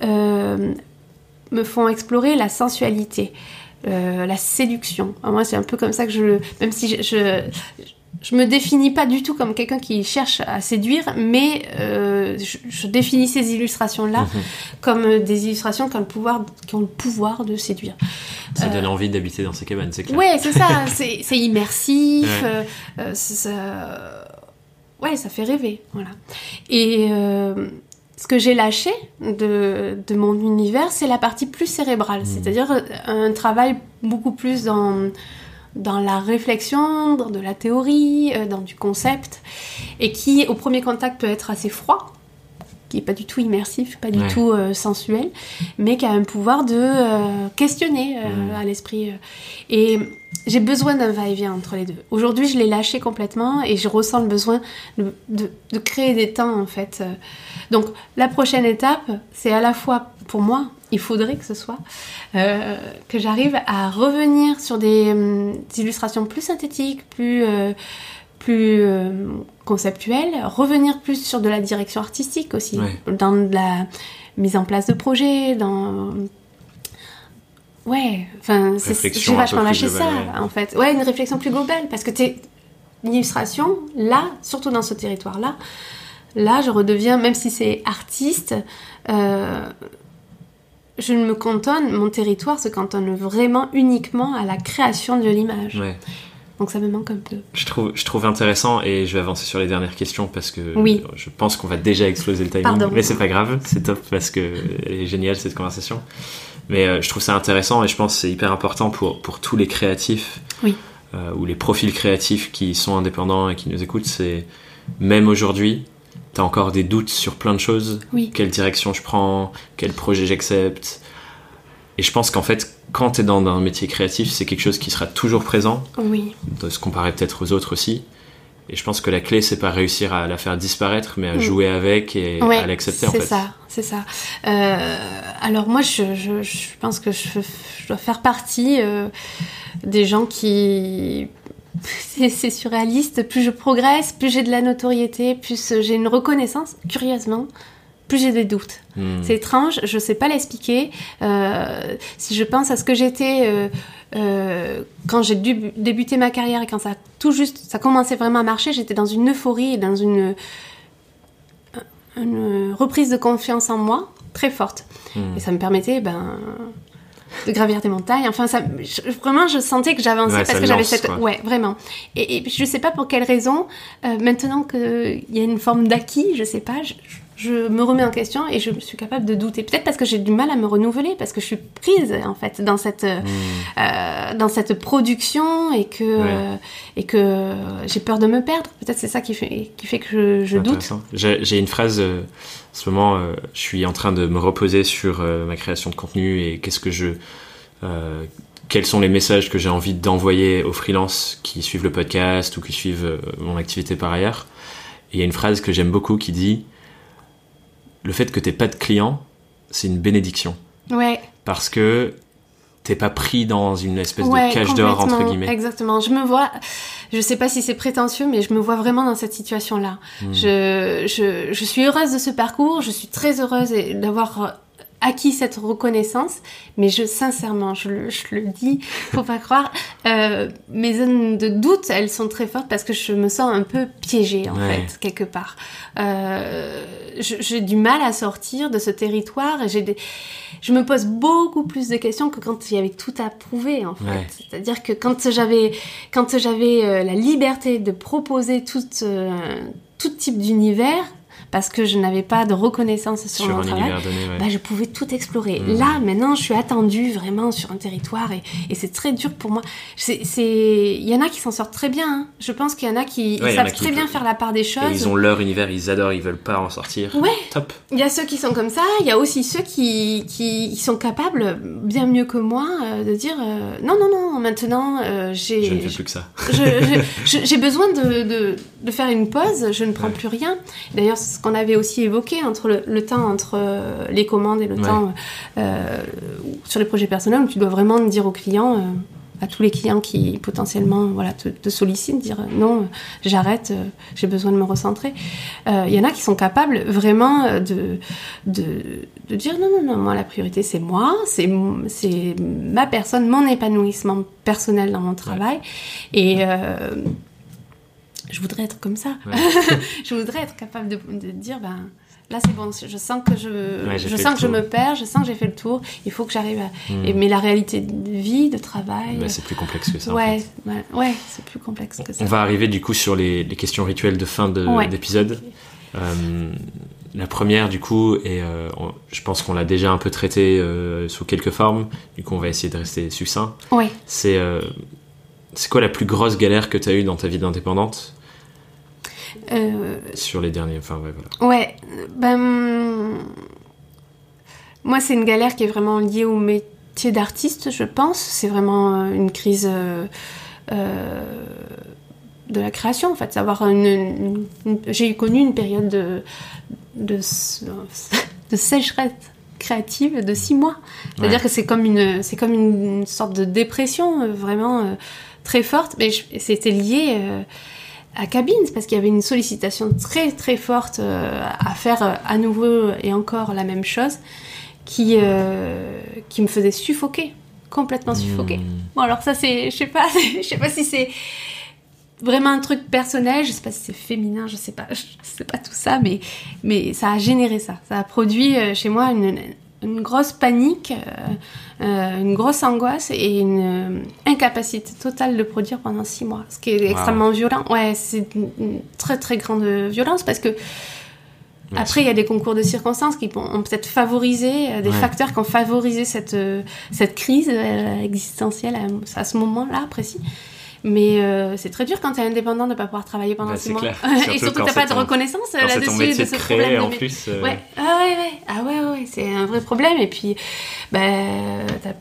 me font explorer la sensualité, la séduction. moi, c'est un peu comme ça que je Même si je, je me définis pas du tout comme quelqu'un qui cherche à séduire, mais euh, je, définis ces illustrations-là mhm. comme des illustrations qui ont le pouvoir, qui ont le pouvoir de séduire. Ça donne euh, envie d'habiter dans ces cabanes, c'est clair. Ouais, c'est ça, c'est immersif, ouais. Euh, ça, ouais, ça fait rêver, voilà. Et ce que j'ai lâché de, de, mon univers, c'est la partie plus cérébrale, mhm. c'est-à-dire un travail beaucoup plus dans dans la réflexion, dans de la théorie, euh, dans du concept, et qui au premier contact peut être assez froid, qui est pas du tout immersif, pas du tout euh, sensuel, mais qui a un pouvoir de euh, questionner à l'esprit. Et j'ai besoin d'un va-et-vient entre les deux. Aujourd'hui, je l'ai lâché complètement et je ressens le besoin de, de créer des temps en fait. Donc la prochaine étape, c'est à la fois pour moi il faudrait que ce soit, euh, que j'arrive à revenir sur des, hum, illustrations plus synthétiques, plus, euh, plus euh, conceptuelles, revenir plus sur de la direction artistique aussi, dans de la mise en place de projets, dans... Ouais, enfin, j'ai vachement lâché ça, en fait. Ouais, une réflexion plus globale, parce que t'es... L'illustration, là, surtout dans ce territoire-là, là, je redeviens, même si c'est artiste, je ne me cantonne, mon territoire se cantonne vraiment uniquement à la création de l'image. Donc ça me manque un peu. Je trouve, je trouve intéressant et je vais avancer sur les dernières questions parce que je pense qu'on va déjà exploser le timing. Pardon. Mais c'est pas grave, c'est top parce que elle est géniale cette conversation. Mais euh, je trouve ça intéressant et je pense que c'est hyper important pour, pour tous les créatifs oui. euh, ou les profils créatifs qui sont indépendants et qui nous écoutent. C'est même aujourd'hui, t'as encore des doutes sur plein de choses. Quelle direction je prends, quel projet j'accepte. Et je pense qu'en fait, quand t'es dans un métier créatif, c'est quelque chose qui sera toujours présent. Oui. De se comparer peut-être aux autres aussi. Et je pense que la clé, c'est pas réussir à la faire disparaître, mais à mm. jouer avec et à l'accepter en fait. C'est ça, c'est ça. Euh, alors moi, je, je, je, pense que je, je dois faire partie euh, des gens qui c'est surréaliste. Plus je progresse, plus j'ai de la notoriété, plus j'ai une reconnaissance, curieusement, plus j'ai des doutes. Hmm. C'est étrange, je sais pas l'expliquer. Euh, si je pense à ce que j'étais euh, euh, quand j'ai débuté ma carrière et quand ça tout juste, ça commençait vraiment à marcher, j'étais dans une euphorie et dans une, une reprise de confiance en moi très forte. Hmm. Et ça me permettait, ben de gravir des montagnes. Enfin, ça, vraiment, je sentais que j'avançais parce que j'avais cette, ouais, vraiment. Et, et, je sais pas pour quelle raison. Euh, maintenant qu'il y a une forme d'acquis, je sais pas. Je, je me remets en question et je suis capable de douter. Peut-être parce que j'ai du mal à me renouveler, parce que je suis prise en fait dans cette hmm. euh, dans cette production et que euh, et que j'ai peur de me perdre. Peut-être c'est ça qui fait qui fait que je, je doute. J'ai une phrase. Euh, en ce moment, euh, je suis en train de me reposer sur euh, ma création de contenu et qu'est-ce que je quels sont les messages que j'ai envie d'envoyer aux freelances qui suivent le podcast ou qui suivent mon activité par ailleurs. Et il y a une phrase que j'aime beaucoup qui dit le fait que t'aies pas de clients, c'est une bénédiction. Ouais. Parce que t'es pas pris dans une espèce de cage d'or entre guillemets. Exactement. Je me vois, je sais pas si c'est prétentieux, mais je me vois vraiment dans cette situation-là. Hmm. Je, je, je suis heureuse de ce parcours. Je suis très heureuse d'avoir acquis cette reconnaissance, mais je sincèrement, je le, je le dis, faut pas croire, euh, mes zones de doute, elles sont très fortes parce que je me sens un peu piégée en fait quelque part. Euh, j'ai du mal à sortir de ce territoire. J'ai des... je me pose beaucoup plus de questions que quand il y avait tout à prouver en fait. C'est-à-dire que quand j'avais quand j'avais euh, la liberté de proposer tout type d'univers parce que je n'avais pas de reconnaissance sur, Sur mon travail, univers donné, ouais. bah, je pouvais tout explorer. Mhm. Là, maintenant, je suis attendue vraiment sur un territoire et, et c'est très dur pour moi. C'est, il y en a qui s'en sortent très bien. hein. Je pense qu'il y en a qui Ouais, a savent qui très bien faire la part des choses. Et ils ont leur univers, ils adorent, ils veulent pas en sortir. Ouais. Top. Il y a ceux qui sont comme ça, il y a aussi ceux qui, qui, qui sont capables, bien mieux que moi, euh, de dire euh, non, non, non, maintenant euh, j'ai, Je ne fais plus que ça. j'ai besoin de, de, de faire une pause, je ne prends Ouais. plus rien. D'ailleurs, c'est ce qu'on avait aussi évoqué entre le, le temps entre euh, les commandes et le Ouais. temps euh, sur les projets personnels, où tu dois vraiment dire aux clients, euh, à tous les clients qui potentiellement voilà, te, te sollicitent, dire non, j'arrête, j'ai besoin de me recentrer. Il y en a qui sont capables vraiment de, de, de dire non, non, non, moi la priorité c'est moi, c'est ma personne, mon épanouissement personnel dans mon travail. Et je voudrais être comme ça. Ouais. je voudrais être capable de, de dire ben là c'est bon, je sens que je, Ouais, je sens que je me perds, je sens que j'ai fait le tour. Il faut que j'arrive à. Et- mais la réalité de vie, de travail. Bah, c'est plus complexe que ça. en ouais, fait. ouais, ouais, c'est plus complexe que ça. On va arriver du coup sur les, les questions rituelles de fin de- Ouais. d'épisode. Euh, la première du coup, et euh, je pense qu'on l'a déjà un peu traité euh, sous quelques formes, du coup on va essayer de rester succinct. Ouais. C'est euh, c'est quoi la plus grosse galère que tu as eue dans ta vie d'indépendante? Euh, sur les derniers Enfin ouais, voilà. Ouais, ben. Moi, c'est une galère qui est vraiment liée au métier d'artiste, je pense. C'est vraiment euh, une crise euh, euh, de la création, en fait. Savoir une, une- une- J'ai connu une période de, de, s- de sécheresse créative de six mois. C'est-à-dire Ouais. que c'est comme une, c'est comme une, sorte de dépression vraiment euh, très forte. Mais c'était lié. euh, à Cabine, c'est parce qu'il y avait une sollicitation très très forte euh, à faire euh, à nouveau et encore la même chose qui, euh, qui me faisait suffoquer, complètement suffoquer. Hmm. Bon alors ça c'est, je sais pas, je sais pas si c'est vraiment un truc personnel, je sais pas si c'est féminin, je sais pas, je sais pas tout ça, mais, mais ça a généré ça. Ça a produit chez moi une, une grosse panique, euh, euh, une grosse angoisse et une euh, incapacité totale de produire pendant six mois. Ce qui est extrêmement violent. Ouais, c'est une, très très grande violence parce que après, il y a des concours de circonstances qui ont peut-être favorisé, des Ouais. facteurs qui ont favorisé cette, cette crise existentielle à, à ce moment-là précis. Mais euh, c'est très dur quand tu es indépendant de ne pas pouvoir travailler pendant Bah, six mois. clair. Et Surtout surtout que tu c'est pas de reconnaissance là-dessus de ce créer problème en de plus. euh, Ouais, ah ouais, ouais, ah ouais, ouais, c'est un vrai problème. Et puis, ben, t'as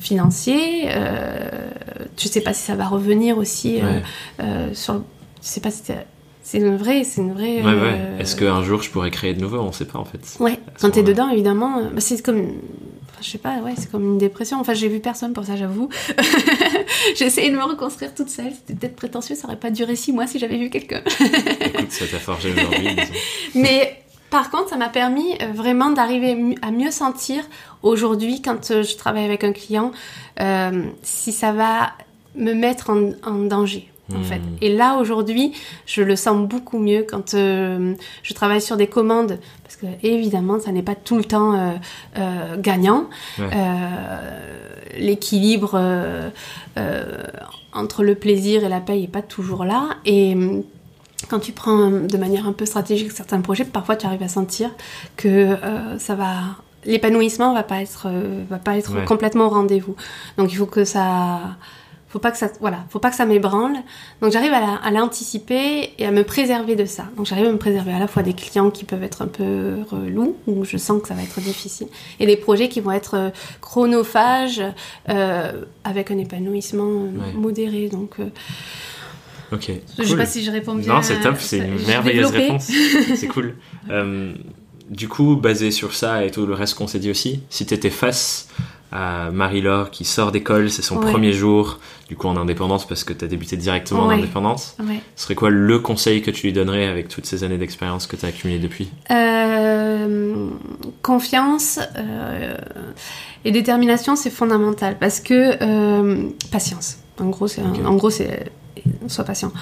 financier, euh, tu sais pas si ça va revenir aussi euh, Ouais. euh, sur. le- Tu sais pas si t'as- c'est une vraie, c'est une vraie. Ouais, ouais. euh, Est-ce qu'un jour je pourrais créer de nouveau? On sait pas en fait. Ouais, quand t'es dedans, évidemment, bah, c'est comme. Je sais pas, ouais, c'est comme une dépression. Enfin, j'ai vu personne pour ça, j'avoue. j'ai essayé de me reconstruire toute seule. C'était peut-être prétentieux, ça aurait pas duré six mois si j'avais vu quelqu'un. Écoute, ça t'a forgé aujourd'hui. Mais par contre, ça m'a permis euh, vraiment d'arriver à mieux sentir aujourd'hui, quand euh, je travaille avec un client, euh, si ça va me mettre en, en danger. En Hmm. fait. Et là aujourd'hui, je le sens beaucoup mieux quand euh, je travaille sur des commandes, que évidemment, ça n'est pas tout le temps euh, euh, gagnant. Ouais. Euh, L'équilibre entre le plaisir et la paye est pas toujours là. Et hum, quand tu prends de manière un peu stratégique certains projets, parfois tu arrives à sentir que ça va, l'épanouissement va pas être, va pas être Ouais. complètement au rendez-vous. Donc il faut que ça, faut pas que ça, voilà, faut pas que ça m'ébranle. Donc j'arrive à la- à l'anticiper et à me préserver de ça. Donc j'arrive à me préserver à la fois des clients qui peuvent être un peu relous, où je sens que ça va être difficile, et des projets qui vont être euh, chronophages, euh, avec un épanouissement euh, Ouais. modéré. Donc euh, Ok. je sais pas si je réponds bien. Non, c'est top, c'est une merveilleuse réponse. C'est cool. Euh, du coup, basé sur ça et tout le reste qu'on s'est dit aussi, si tu étais face à Marie-Laure qui sort d'école, c'est son Ouais. premier jour, du coup en indépendance parce que tu as débuté directement en indépendance, Ouais. ce serait quoi le conseil que tu lui donnerais avec toutes ces années d'expérience que tu as accumulées depuis? Euh, confiance euh, et détermination, c'est fondamental parce que euh, patience. En gros, c'est en gros c'est sois patient.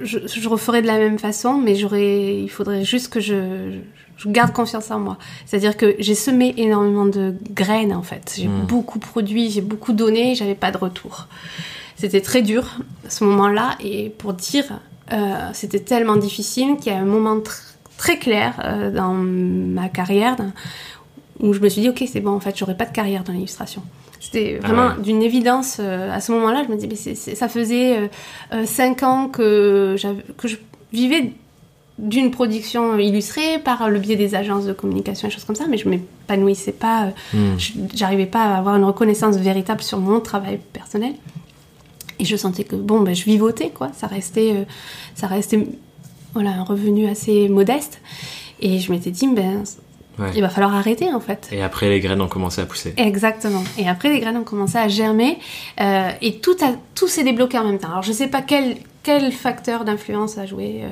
Je, je referai de la même façon, mais j'aurais, il faudrait juste que je, je garde confiance en moi. C'est-à-dire que j'ai semé énormément de graines en fait. J'ai Mm. beaucoup produit, j'ai beaucoup donné, j'avais pas de retour. C'était très dur à ce moment-là et pour dire euh, c'était tellement difficile qu'il y a un moment très clair euh, dans ma carrière où je me suis dit, ok, c'est bon, en fait, j'aurais pas de carrière dans l'illustration. C'était ah vraiment d'une évidence. Euh, à ce moment-là, je me dis, mais ça faisait 5 ans que, que je vivais d'une production illustrée par le biais des agences de communication et choses comme ça, mais je m'épanouissais pas, hmm. j'arrivais pas à avoir une reconnaissance véritable sur mon travail personnel. Et je sentais que bon, ben, je vivotais quoi. Ça restait, euh, ça restait, voilà, un revenu assez modeste. Et je m'étais dit, ben, il va falloir arrêter en fait. Et après, les graines ont commencé à pousser. Exactement. Et après, les graines ont commencé à germer. Euh, et tout, a, tout s'est débloqué en même temps. Alors, je sais pas quel, quel facteur d'influence a joué.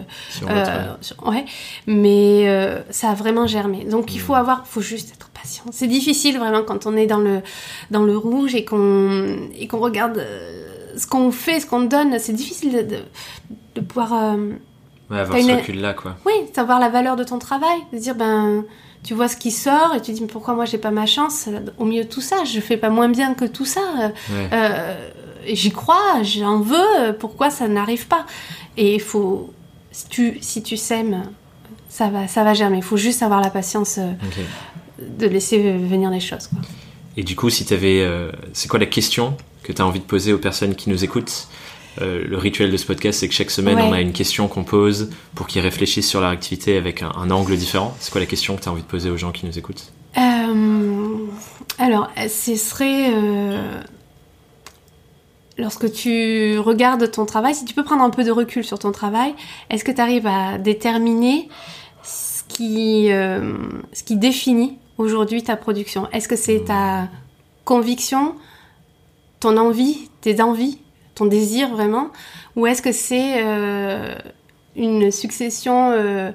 Euh, sur ouais. Mais ça a vraiment germé. Donc, il faut hmm. avoir, faut juste être patient. C'est difficile vraiment quand on est dans le, dans le rouge et qu'on, et qu'on regarde ce qu'on fait, ce qu'on donne, c'est difficile de, pouvoir. Euh, ouais, avoir ce recul-là, quoi. Oui, savoir la valeur de ton travail, de dire, ben, tu vois ce qui sort et tu te dis, mais pourquoi moi j'ai pas ma chance? Au milieu de tout ça Je fais pas moins bien que tout ça. Euh, j'y crois, j'en veux, pourquoi ça n'arrive pas? Et il faut. Si tu, si tu sèmes, ça va, ça va germer. Il faut juste avoir la patience euh, de laisser venir les choses, quoi. Et du coup, si tu avais. c'est quoi la question que tu as envie de poser aux personnes qui nous écoutent? Euh, le rituel de ce podcast, c'est que chaque semaine, on a une question qu'on pose pour qu'ils réfléchissent sur leur activité avec un, angle différent. C'est quoi la question que tu as envie de poser aux gens qui nous écoutent? Euh, Alors, ce serait... Euh, lorsque tu regardes ton travail, si tu peux prendre un peu de recul sur ton travail, est-ce que tu arrives à déterminer ce qui, ce qui définit aujourd'hui ta production? Est-ce que c'est ta conviction ton envie, tes envies, ton désir vraiment Ou est-ce que c'est euh, une succession euh,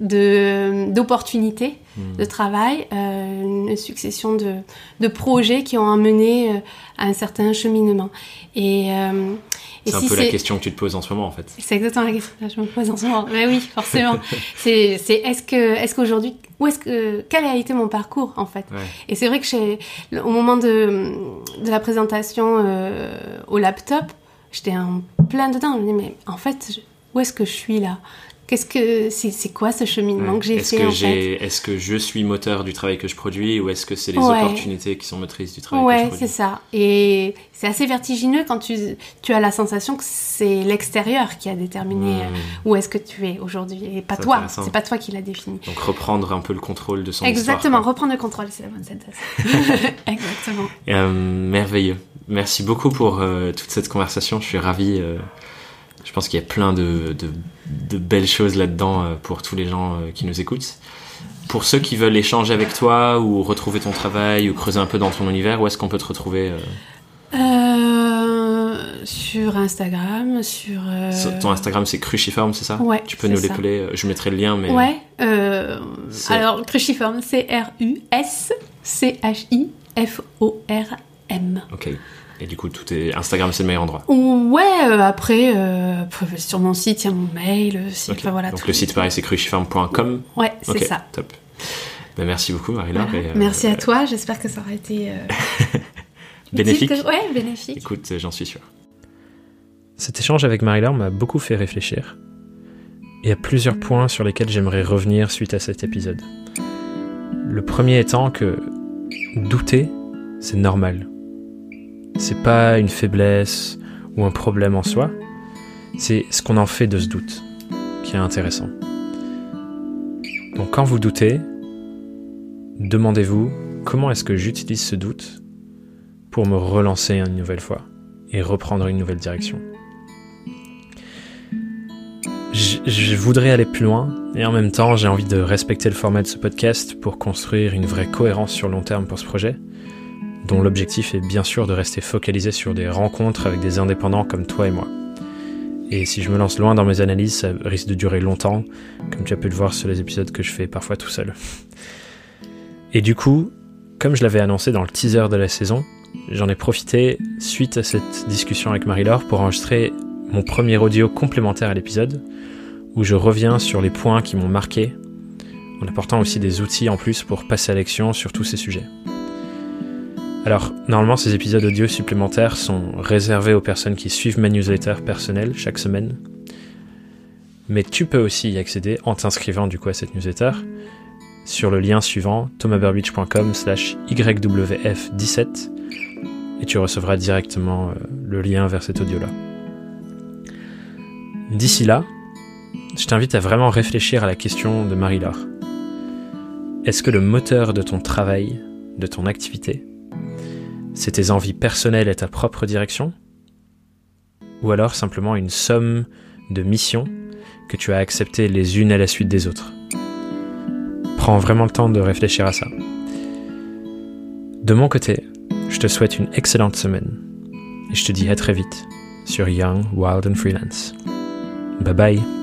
d'opportunités hmm. de travail, euh, une succession de, de, projets qui ont amené à un certain cheminement Et c'est un peu la question que tu te poses en ce moment, en fait. C'est exactement la question que je me pose en ce moment. Mais oui, forcément. c'est est-ce que est-ce qu'aujourd'hui, où est-ce que quel a été mon parcours en fait? Et c'est vrai que au moment de, de la présentation euh, au laptop, j'étais en plein dedans. Je me disais mais en fait, où est-ce que je suis là? Qu'est-ce que c'est quoi ce cheminement que j'ai fait en fait Est-ce que je suis moteur du travail que je produis ou est-ce que c'est les opportunités qui sont motrices du travail que je produis? Ouais, c'est ça. Et c'est assez vertigineux quand tu, tu as la sensation que c'est l'extérieur qui a déterminé hmm. où est-ce que tu es aujourd'hui et pas toi. C'est pas toi qui l'a défini. Donc reprendre un peu le contrôle de son Exactement, reprendre le contrôle, c'est la bonne sentence. Exactement. Euh, merveilleux. Merci beaucoup pour euh, toute cette conversation. Je suis ravi. Euh, je pense qu'il y a plein de, de, belles choses là-dedans euh, pour tous les gens euh, qui nous écoutent. Pour ceux qui veulent échanger avec toi ou retrouver ton travail ou creuser un peu dans ton univers, où est-ce qu'on peut te retrouver euh? Sur Instagram, sur. Ton Instagram c'est Cruciform, c'est ça? Ouais. Tu peux nous l'épeler Je mettrai le lien, mais. Ouais. alors Cruciform, c'est R-U-S-C-H-I-F-O-R-M. Ok. Et du coup, tout est Instagram, c'est le meilleur endroit. Ouais, euh, après, euh, sur mon site, il y a mon mail. Euh, voilà, Donc le site, pareil, c'est crucifarm.com. Ouais, c'est ça. Top. Ben, merci beaucoup, Marie-Laure. merci à toi. J'espère que ça aura été bénéfique. Ouais, bénéfique. Écoute, j'en suis sûr. Cet échange avec Marie-Laure m'a beaucoup fait réfléchir. Il y a plusieurs points sur lesquels j'aimerais revenir suite à cet épisode. Le premier étant que douter, c'est normal c'est pas une faiblesse ou un problème en soi, c'est ce qu'on en fait de ce doute qui est intéressant. Donc quand vous doutez, demandez-vous comment est-ce que j'utilise ce doute pour me relancer une nouvelle fois et reprendre une nouvelle direction. Je, voudrais aller plus loin et en même temps j'ai envie de respecter le format de ce podcast pour construire une vraie cohérence sur long terme pour ce projet dont l'objectif est bien sûr de rester focalisé sur des rencontres avec des indépendants comme toi et moi. Et si je me lance loin dans mes analyses, ça risque de durer longtemps, comme tu as pu le voir sur les épisodes que je fais parfois tout seul. Et du coup, comme je l'avais annoncé dans le teaser de la saison, j'en ai profité, suite à cette discussion avec Marie-Laure, pour enregistrer mon premier audio complémentaire à l'épisode, où je reviens sur les points qui m'ont marqué, en apportant aussi des outils en plus pour passer à l'action sur tous ces sujets. Alors, normalement, ces épisodes audio supplémentaires sont réservés aux personnes qui suivent ma newsletter personnelle chaque semaine. Mais tu peux aussi y accéder en t'inscrivant du coup à cette newsletter sur le lien suivant thomasburbidge.com slash ywf17 et tu recevras directement euh, le lien vers cet audio-là. D'ici là, je t'invite à vraiment réfléchir à la question de Marie-Laure. Est-ce que le moteur de ton travail, de ton activité, c'est tes envies personnelles et ta propre direction? Ou alors simplement une somme de missions que tu as acceptées les unes à la suite des autres? Prends vraiment le temps de réfléchir à ça. De mon côté, je te souhaite une excellente semaine et je te dis à très vite sur Young, Wild and Freelance. Bye bye